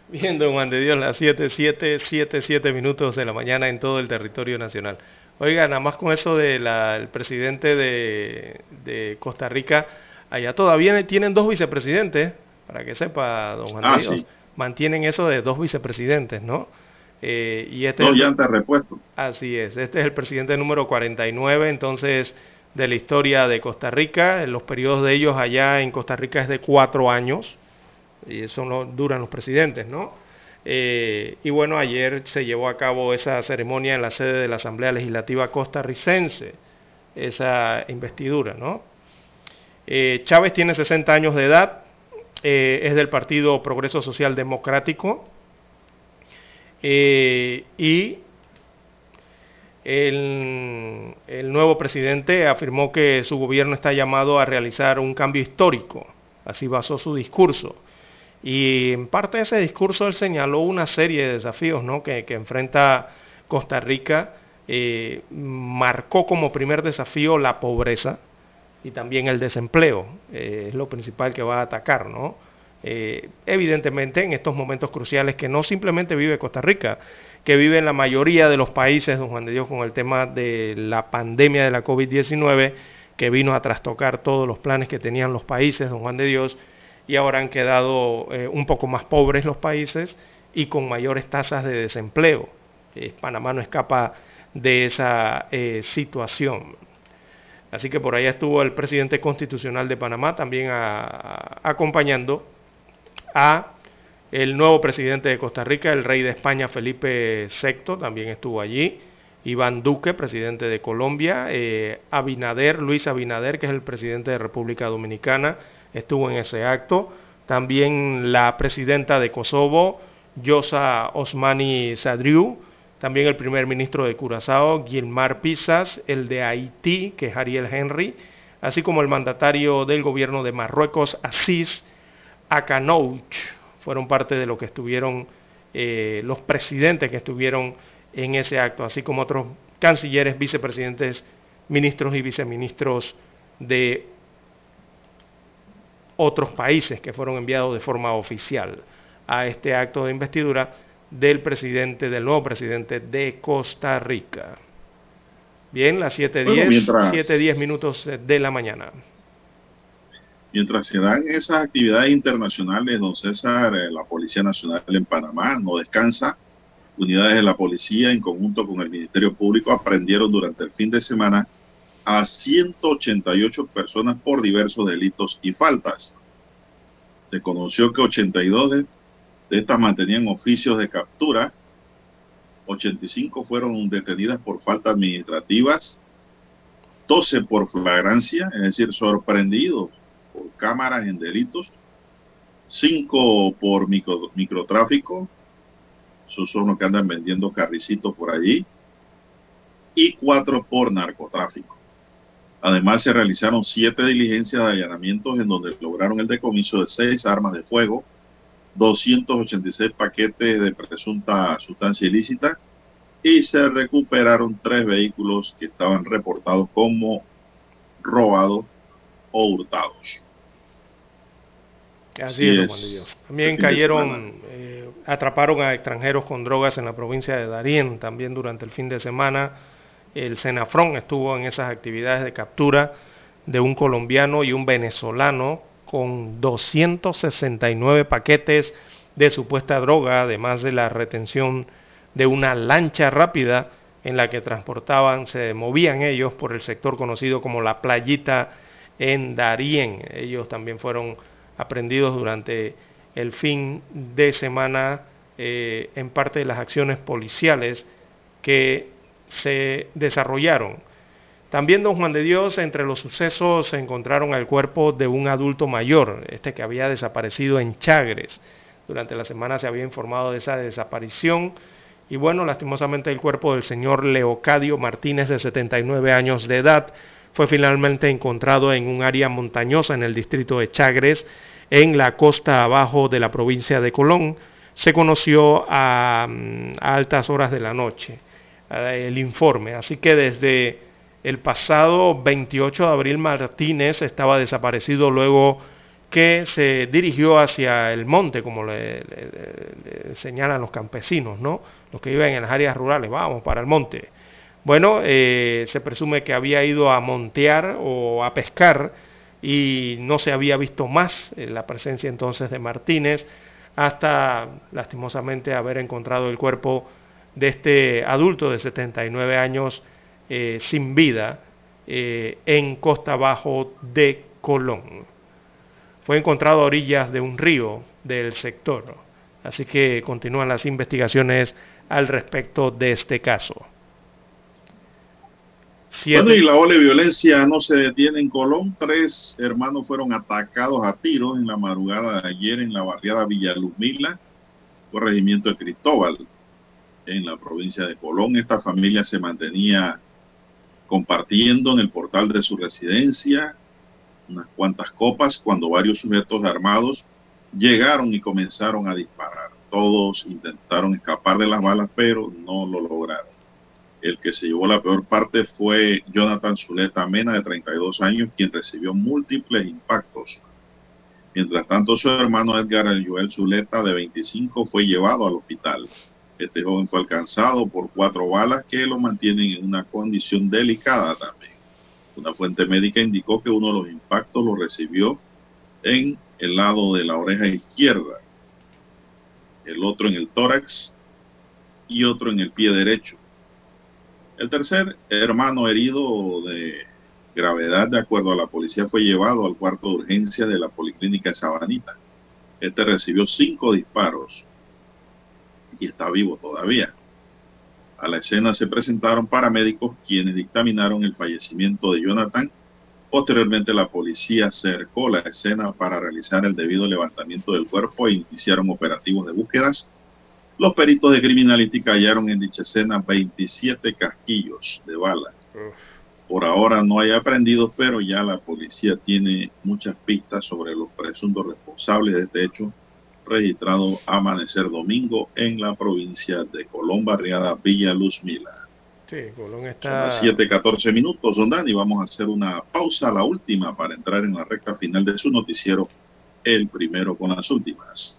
Bien, don Juan de Dios, las 7, 7, 7, 7 minutos de la mañana en todo el territorio nacional. Oiga, nada más con eso del presidente de, de, Costa Rica, allá todavía tienen dos vicepresidentes, para que sepa, don Juan de ah, Dios. Mantienen eso de dos vicepresidentes, ¿no? Eh, y este dos llantas repuesto. Así es, este es el presidente número 49, entonces de la historia de Costa Rica. Los periodos de ellos allá en Costa Rica es de cuatro años, y eso no duran los presidentes, ¿no? Eh, y bueno, ayer se llevó a cabo esa ceremonia en la sede de la Asamblea Legislativa costarricense, esa investidura, ¿no? Eh, Chávez tiene 60 años de edad, eh, es del Partido Progreso Social Democrático y el, nuevo presidente afirmó que su gobierno está llamado a realizar un cambio histórico, así basó su discurso. Y en parte de ese discurso él señaló una serie de desafíos que, enfrenta Costa Rica. Eh, marcó como primer desafío la pobreza y también el desempleo. Eh, es lo principal que va a atacar. ¿no? Eh, evidentemente en estos momentos cruciales que no simplemente vive Costa Rica, que vive en la mayoría de los países, don Juan de Dios, con el tema de la pandemia de la COVID-19, que vino a trastocar todos los planes que tenían los países, don Juan de Dios, y ahora han quedado eh, un poco más pobres los países y con mayores tasas de desempleo. Eh, Panamá no escapa de esa eh, situación. Así que por ahí estuvo el presidente constitucional de Panamá también acompañando a el nuevo presidente de Costa Rica, el rey de España Felipe VI, también estuvo allí. Iván Duque, presidente de Colombia, eh, Abinader, Luis Abinader, que es el presidente de República Dominicana, estuvo en ese acto. También la presidenta de Kosovo, Yosa Osmani Sadriu, también el primer ministro de Curazao, Gilmar Pisas, el de Haití, que es Ariel Henry, así como el mandatario del gobierno de Marruecos, Asís Akanouch, fueron parte de lo que estuvieron eh, los presidentes que estuvieron en ese acto, así como otros cancilleres, vicepresidentes, ministros y viceministros de otros países que fueron enviados de forma oficial a este acto de investidura del presidente, del nuevo presidente de Costa Rica. Bien, las 7.10 7, minutos de la mañana. Mientras se dan esas actividades internacionales, don César, eh, la Policía Nacional en Panamá no descansa. Unidades de la policía, en conjunto con el Ministerio Público, aprendieron durante el fin de semana a 188 personas por diversos delitos y faltas. Se conoció que 82 de, estas mantenían oficios de captura, 85 fueron detenidas por faltas administrativas, 12 por flagrancia, es decir, sorprendidos por cámaras en delitos, 5 por micro, microtráfico, esos son los que andan vendiendo carricitos por allí, y 4 por narcotráfico. Además, se realizaron siete diligencias de allanamientos en donde lograron el decomiso de seis armas de fuego, 286 paquetes de presunta sustancia ilícita y se recuperaron tres vehículos que estaban reportados como robados o hurtados. Así, es, También cayeron, eh, atraparon a extranjeros con drogas en la provincia de Darién, también durante el fin de semana. El Senafrón estuvo en esas actividades de captura de un colombiano y un venezolano con 269 paquetes de supuesta droga, además de la retención de una lancha rápida en la que transportaban, se movían ellos por el sector conocido como la playita en Darién. Ellos también fueron aprendidos durante el fin de semana eh, en parte de las acciones policiales que se desarrollaron. También, don Juan de Dios, entre los sucesos se encontraron el cuerpo de un adulto mayor, este que había desaparecido en Chagres. Durante la semana se había informado de esa desaparición. Y bueno, lastimosamente el cuerpo del señor Leocadio Martínez, de 79 años de edad, fue finalmente encontrado en un área montañosa en el distrito de Chagres, en la costa abajo de la provincia de Colón. Se conoció a, mm, altas horas de la noche. Eh, el informe. Así que desde el pasado 28 de abril Martínez estaba desaparecido luego que se dirigió hacia el monte, como le, señalan los campesinos, ¿no? Los que viven en las áreas rurales, vamos para el monte. Bueno, eh, se presume que había ido a montear o a pescar y no se había visto más la presencia entonces de Martínez hasta lastimosamente haber encontrado el cuerpo de este adulto de 79 años eh, sin vida eh, en Costa Bajo de Colón. Fue encontrado a orillas de un río del sector. Así que continúan las investigaciones al respecto de este caso. Bueno, y la ola de violencia no se detiene en Colón. Tres hermanos fueron atacados a tiros en la madrugada de ayer en la barriada Villalumila, corregimiento de Cristóbal en la provincia de Colón. Esta familia se mantenía compartiendo en el portal de su residencia unas cuantas copas cuando varios sujetos armados llegaron y comenzaron a disparar. Todos intentaron escapar de las balas, pero no lo lograron. El que se llevó la peor parte fue Jonathan Zuleta Mena, de 32 años, quien recibió múltiples impactos. Mientras tanto, su hermano Edgar Joel Zuleta, de 25, fue llevado al hospital. Este joven fue alcanzado por cuatro balas que lo mantienen en una condición delicada también. Una fuente médica indicó que uno de los impactos lo recibió en el lado de la oreja izquierda, el otro en el tórax y otro en el pie derecho. El tercer hermano herido de gravedad, de acuerdo a la policía, fue llevado al cuarto de urgencia de la policlínica de Sabanita. Este recibió cinco disparos y está vivo todavía. A la escena se presentaron paramédicos quienes dictaminaron el fallecimiento de Jonathan. Posteriormente la policía cercó la escena para realizar el debido levantamiento del cuerpo e iniciaron operativos de búsquedas. Los peritos de criminalística hallaron en dicha escena 27 casquillos de bala. Por ahora no hay aprendidos, pero ya la policía tiene muchas pistas sobre los presuntos responsables de este hecho registrado amanecer domingo en la provincia de Colón, barriada Villa Luz Mila. Sí, Colón Son está... las 7:14 minutos, don Dani. Vamos a hacer una pausa, la última, para entrar en la recta final de su noticiero, el primero con las últimas.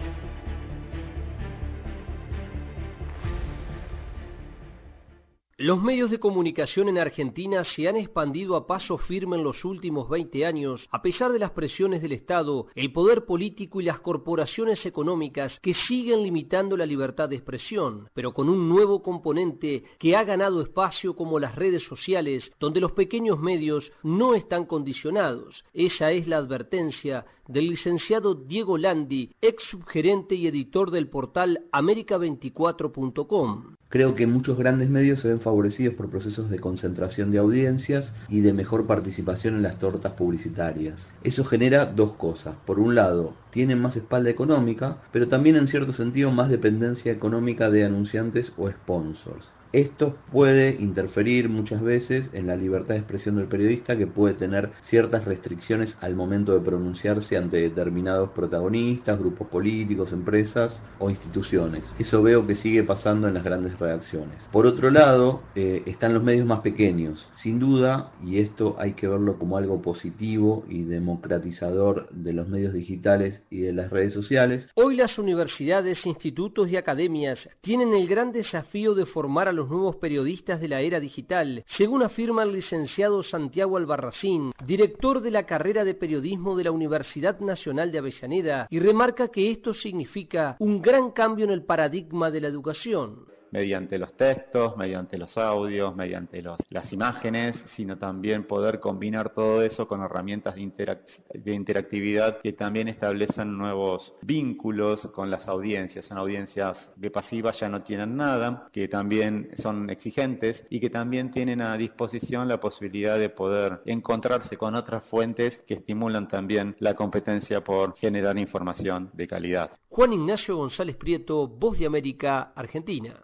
Los medios de comunicación en Argentina se han expandido a paso firme en los últimos 20 años, a pesar de las presiones del Estado, el poder político y las corporaciones económicas que siguen limitando la libertad de expresión, pero con un nuevo componente que ha ganado espacio como las redes sociales, donde los pequeños medios no están condicionados. Esa es la advertencia del licenciado Diego Landi, ex subgerente y editor del portal america24.com. Creo que muchos grandes medios se ven favorecidos por procesos de concentración de audiencias y de mejor participación en las tortas publicitarias. Eso genera dos cosas. Por un lado, tienen más espalda económica, pero también en cierto sentido más dependencia económica de anunciantes o sponsors. Esto puede interferir muchas veces en la libertad de expresión del periodista que puede tener ciertas restricciones al momento de pronunciarse ante determinados protagonistas, grupos políticos, empresas o instituciones. Eso veo que sigue pasando en las grandes redacciones. Por otro lado, eh, están los medios más pequeños. Sin duda, y esto hay que verlo como algo positivo y democratizador de los medios digitales y de las redes sociales, Hoy las universidades, institutos y academias tienen el gran desafío de formar a los nuevos periodistas de la era digital, según afirma el licenciado Santiago Albarracín, director de la carrera de periodismo de la Universidad Nacional de Avellaneda, y remarca que esto significa un gran cambio en el paradigma de la educación. Mediante los textos, mediante los audios, mediante las imágenes, sino también poder combinar todo eso con herramientas de, de interactividad que también establecen nuevos vínculos con las audiencias. Son audiencias que pasivas ya no tienen nada, que también son exigentes y que también tienen a disposición la posibilidad de poder encontrarse con otras fuentes que estimulan también la competencia por generar información de calidad. Juan Ignacio González Prieto, Voz de América, Argentina.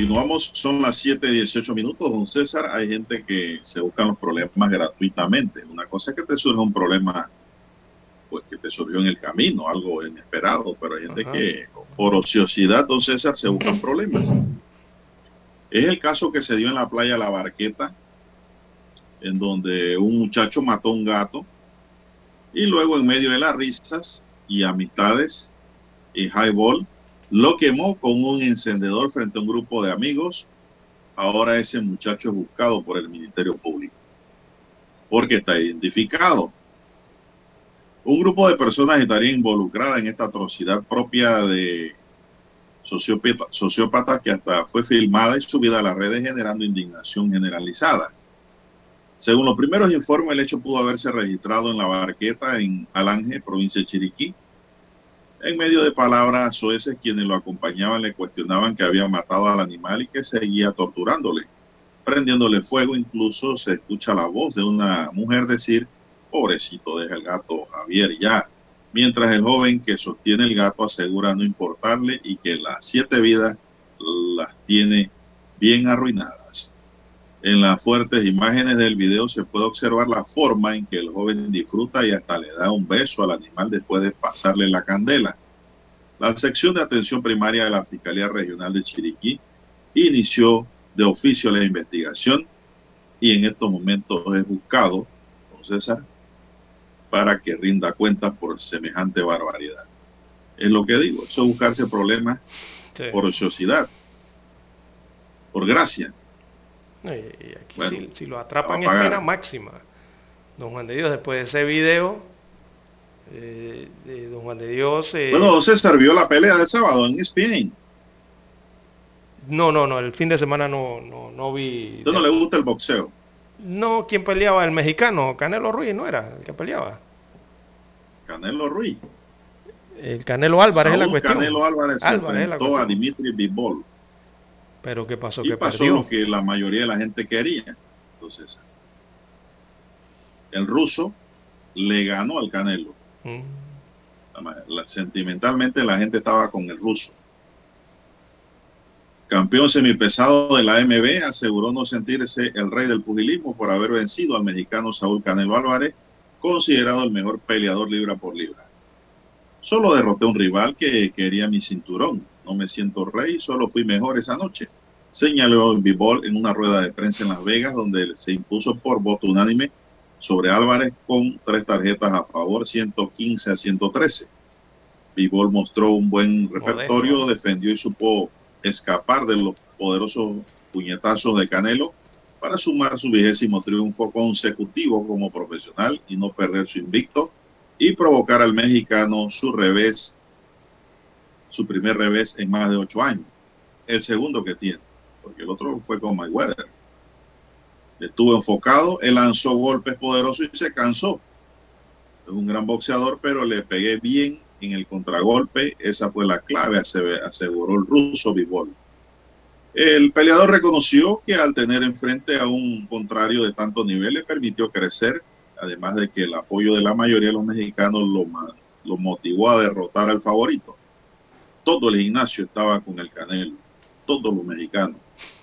Continuamos. Son las 7:18 minutos, don César. Hay gente que se buscan los problemas gratuitamente. Una cosa es que te surge un problema, pues que te surgió en el camino, algo inesperado, pero hay gente Ajá. que por ociosidad, don César, se buscan problemas. Es el caso que se dio en la playa La Barqueta, en donde un muchacho mató a un gato y luego en medio de las risas y amistades y highball lo quemó con un encendedor frente a un grupo de amigos. Ahora ese muchacho es buscado por el Ministerio Público porque está identificado. Un grupo de personas estaría involucrada en esta atrocidad propia de sociópata, sociópata que hasta fue filmada y subida a las redes generando indignación generalizada. Según los primeros informes, el hecho pudo haberse registrado en la barqueta en Alange, provincia de Chiriquí. En medio de palabras soeces, quienes lo acompañaban le cuestionaban que había matado al animal y que seguía torturándole, prendiéndole fuego. Incluso se escucha la voz de una mujer decir, pobrecito, deja el gato Javier ya. Mientras el joven que sostiene el gato asegura no importarle y que las siete vidas las tiene bien arruinadas. En las fuertes imágenes del video se puede observar la forma en que el joven disfruta y hasta le da un beso al animal después de pasarle la candela. La sección de atención primaria de la Fiscalía Regional de Chiriquí inició de oficio la investigación y en estos momentos es buscado, don César, para que rinda cuentas por semejante barbaridad. Es lo que digo, eso es buscarse problemas Sí. por ociosidad, por gracia. Y y aquí Bueno, si, si lo atrapan es pena máxima. Don Juan de Dios, después de ese video, eh, de Don Juan de Dios... eh, Bueno, don César vio la pelea del sábado en E ESPN. no, no, no, el fin de semana no, no, no vi... ¿Usted no le gusta el boxeo? No, ¿quién peleaba? El mexicano, Canelo Ruiz, ¿no era el que peleaba? Canelo Ruiz. El Canelo Álvarez es la cuestión. Canelo Álvarez, se Álvarez la enfrentó a. Dimitri Bivol. Pero ¿qué pasó? Y Que pasó perdió. lo que la mayoría de la gente quería. Entonces, el ruso le ganó al Canelo. Mm. La ma- la- sentimentalmente la gente estaba con el ruso. Campeón semipesado de la AMB aseguró no sentirse el rey del pugilismo por haber vencido al mexicano Saúl Canelo Álvarez, considerado el mejor peleador libra por libra. Solo derroté a un rival que quería mi cinturón. No me siento rey, solo fui mejor esa noche. Señaló Bivol en una rueda de prensa en Las Vegas, donde se impuso por voto unánime sobre Álvarez con tres tarjetas a favor, 115 a 113. Bivol mostró un buen repertorio, Modesto. defendió y supo escapar de los poderosos puñetazos de Canelo para sumar su vigésimo triunfo consecutivo como profesional y no perder su invicto y provocar al mexicano su revés, su primer revés en más de ocho años. El segundo que tiene, porque el otro fue con Mayweather. Estuvo enfocado, él lanzó golpes poderosos y se cansó. Es un gran boxeador, pero le pegué bien en el contragolpe. Esa fue la clave, ase- aseguró el ruso Bivol. El peleador reconoció que al tener enfrente a un contrario de tanto nivel le permitió crecer, además de que el apoyo de la mayoría de los mexicanos lo, lo motivó a derrotar al favorito. Todo el gimnasio estaba con el Canelo, todos los mexicanos.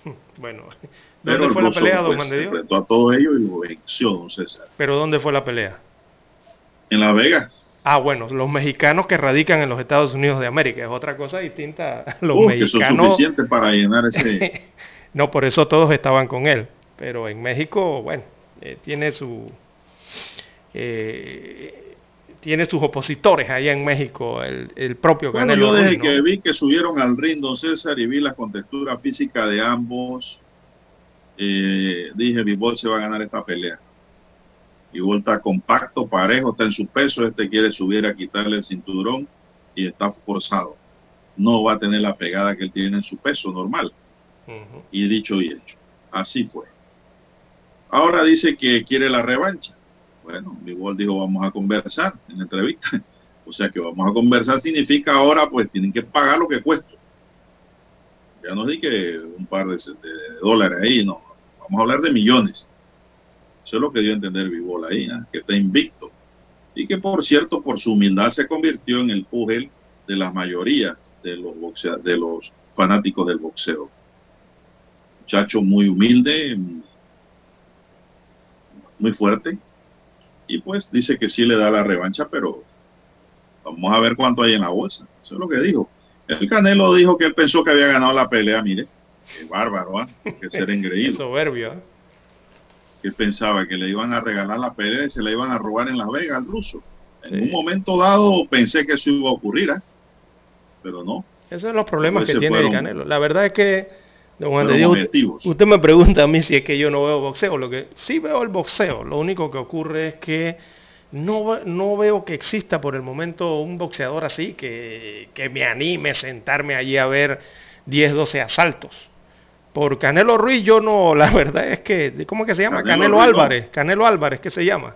Bueno, ¿dónde fue la pelea, don Juan de se Dios? enfrentó a todos ellos y lo venció, don César. Pero ¿dónde fue la pelea? En Las Vegas. Ah, bueno, los mexicanos que radican en los Estados Unidos de América es otra cosa distinta. a Los Uh, que son mexicanos, suficientes para llenar ese... no, por eso todos estaban con él. Pero en México, bueno, eh, tiene su, eh, tiene sus opositores allá en México, el, el propio Bueno, Canelo yo desde que vi que subieron al ring, don César, y vi la contextura física de ambos, eh, dije, Bivol se va a ganar esta pelea. Bivol está compacto, parejo, está en su peso, este quiere subir a quitarle el cinturón y está forzado. No va a tener la pegada que él tiene en su peso normal. Y dicho y hecho, así fue. Ahora dice que quiere la revancha. Bueno, Bivol dijo, vamos a conversar en la entrevista. O sea que vamos a conversar significa ahora pues tienen que pagar lo que cuesta. Ya no di que un par de, dólares ahí, no. Vamos a hablar de millones. Eso es lo que dio a entender Bivol ahí, ¿ah? que está invicto. Y que por cierto, por su humildad se convirtió en el pugel de las mayorías de los, boxea- de los fanáticos del boxeo. muchacho muy humilde, muy fuerte. Y pues dice que sí le da la revancha, pero vamos a ver cuánto hay en la bolsa. Eso es lo que dijo. El Canelo dijo que él pensó que había ganado la pelea, mire. Qué bárbaro, ¿ah? Que ser engreído. soberbio. ¿eh? Que él pensaba que le iban a regalar la pelea y se la iban a robar en Las Vegas al ruso. En un momento dado pensé que eso iba a ocurrir, ¿ah? Pero no. Esos son los problemas que tiene fueron, el Canelo. La verdad es que, don Juan de Dios, usted, usted me pregunta a mí si es que yo no veo boxeo. Lo que sí veo el boxeo. Lo único que ocurre es que no, no veo que exista por el momento un boxeador así que, que me anime a sentarme allí a ver 10, 12 asaltos. Por Canelo Ruiz yo no, la verdad es que, ¿cómo es que se llama? Canelo Canelo, Ruiz, no. Álvarez, Canelo Álvarez, ¿qué se llama?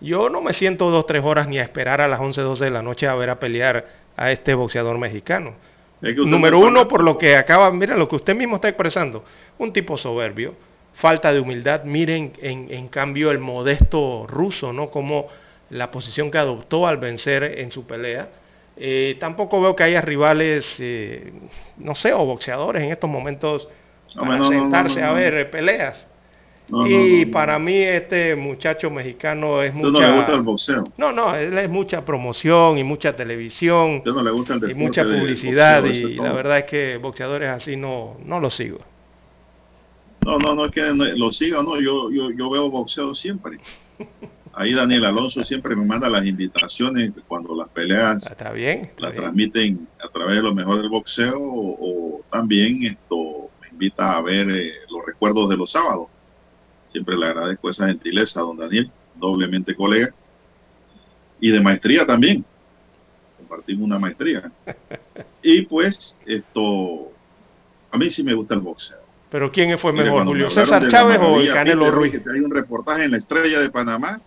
Yo no me siento dos, tres horas ni a esperar a las 11, 12 de la noche a ver a pelear a este boxeador mexicano. Es que usted Número uno, por lo que acaba, mira lo que usted mismo está expresando, un tipo soberbio, falta de humildad. Miren, en, en cambio, el modesto ruso, ¿no? Como la posición que adoptó al vencer en su pelea. Eh, tampoco veo que haya rivales, eh, no sé, o boxeadores en estos momentos No, para no, sentarse no, a ver peleas. No, y no, no. para mí este muchacho mexicano es mucha... no le gusta el boxeo. No, no, él es mucha promoción y mucha televisión no le gusta el y mucha de publicidad boxeo, y la verdad es que boxeadores así no, no los sigo. No, no, no es que lo siga, no, yo, yo, yo veo boxeo siempre. Ahí Daniel Alonso siempre me manda las invitaciones cuando las peleas Está bien. las transmiten a través de lo mejor del boxeo o, o también esto me invita a ver eh, los recuerdos de los sábados. Siempre le agradezco esa gentileza don Daniel, doblemente colega. Y de maestría también. Compartimos una maestría. Y pues esto, a mí sí me gusta el boxeo. Pero ¿quién fue mejor, me Julio César Chávez o el Canelo Peter, Ruiz? Que hay un reportaje en la Estrella de Panamá,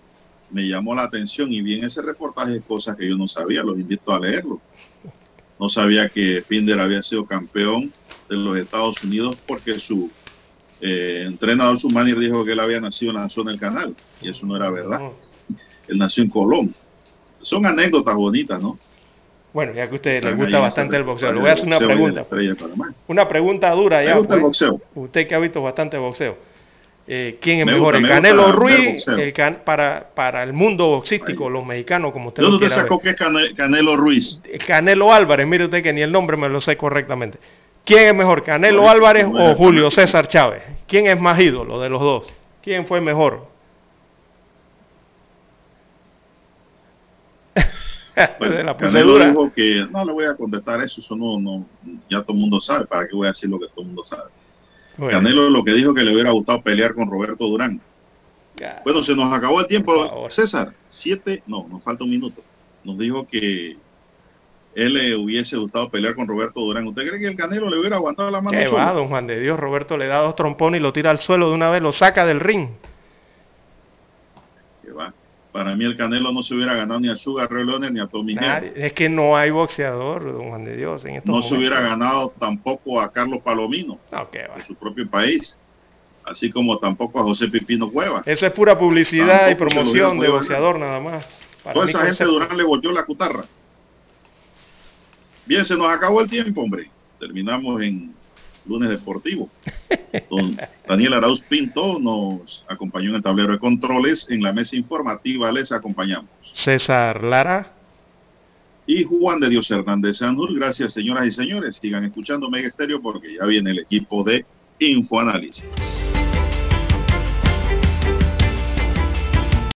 me llamó la atención y vi en ese reportaje cosas que yo no sabía, los invito a leerlo. No sabía que Pinder había sido campeón de los Estados Unidos porque su eh, entrenador, su manager, dijo que él había nacido en la zona del canal y eso no era verdad. Él nació en Colón. Son anécdotas bonitas, ¿no? Bueno, ya que a usted le Están gusta bastante el boxeo, le voy a hacer una pregunta. Una pregunta dura ya. gusta el pues. boxeo. Usted que ha visto bastante boxeo. Eh, ¿Quién es Me mejor, gusta, el me Canelo Ruiz boxeo. el can- para, para el mundo boxístico, los mexicanos, como usted ¿De dónde ver? sacó que es Cane- Canelo Ruiz? Canelo Álvarez, mire usted que ni el nombre me lo sé correctamente. ¿Quién es mejor, Canelo Álvarez o Julio. César Chávez? ¿Quién es más ídolo de los dos? ¿Quién fue mejor? de la Canelo dijo que no le voy a contestar eso, eso no, no, ya todo el mundo sabe, ¿para qué voy a decir lo que todo el mundo sabe? Bueno. Canelo lo que dijo que le hubiera gustado pelear con Roberto Durán. Bueno, se nos acabó el tiempo, César. Siete, no, nos falta un minuto. Nos dijo que él le hubiese gustado pelear con Roberto Durán. ¿Usted cree que el Canelo le hubiera aguantado la mano ¿Qué va, don Juan de Dios? Roberto le da dos trompones y lo tira al suelo de una vez, lo saca del ring. Que va. Para mí el Canelo no se hubiera ganado ni a Sugar Ray Leonard ni a Tommy. Nadie- es que no hay boxeador, don Juan de Dios, en estos No se hubiera ganado tampoco a Carlos Palomino qué de su propio país, así como tampoco a José Pipino Cueva. Eso es pura publicidad y Tampoco promoción de boxeador nada más. Para Toda esa gente. Durán le volvió la cutarra. Bien, se nos acabó el tiempo, hombre. Terminamos en lunes deportivo. Don Daniel Arauz Pinto nos acompañó en el tablero de controles. En la mesa informativa les acompañamos. César Lara. Y Juan de Dios Hernández Sanur. Gracias, señoras y señores. Sigan escuchando Mega Estéreo porque ya viene el equipo de Infoanálisis.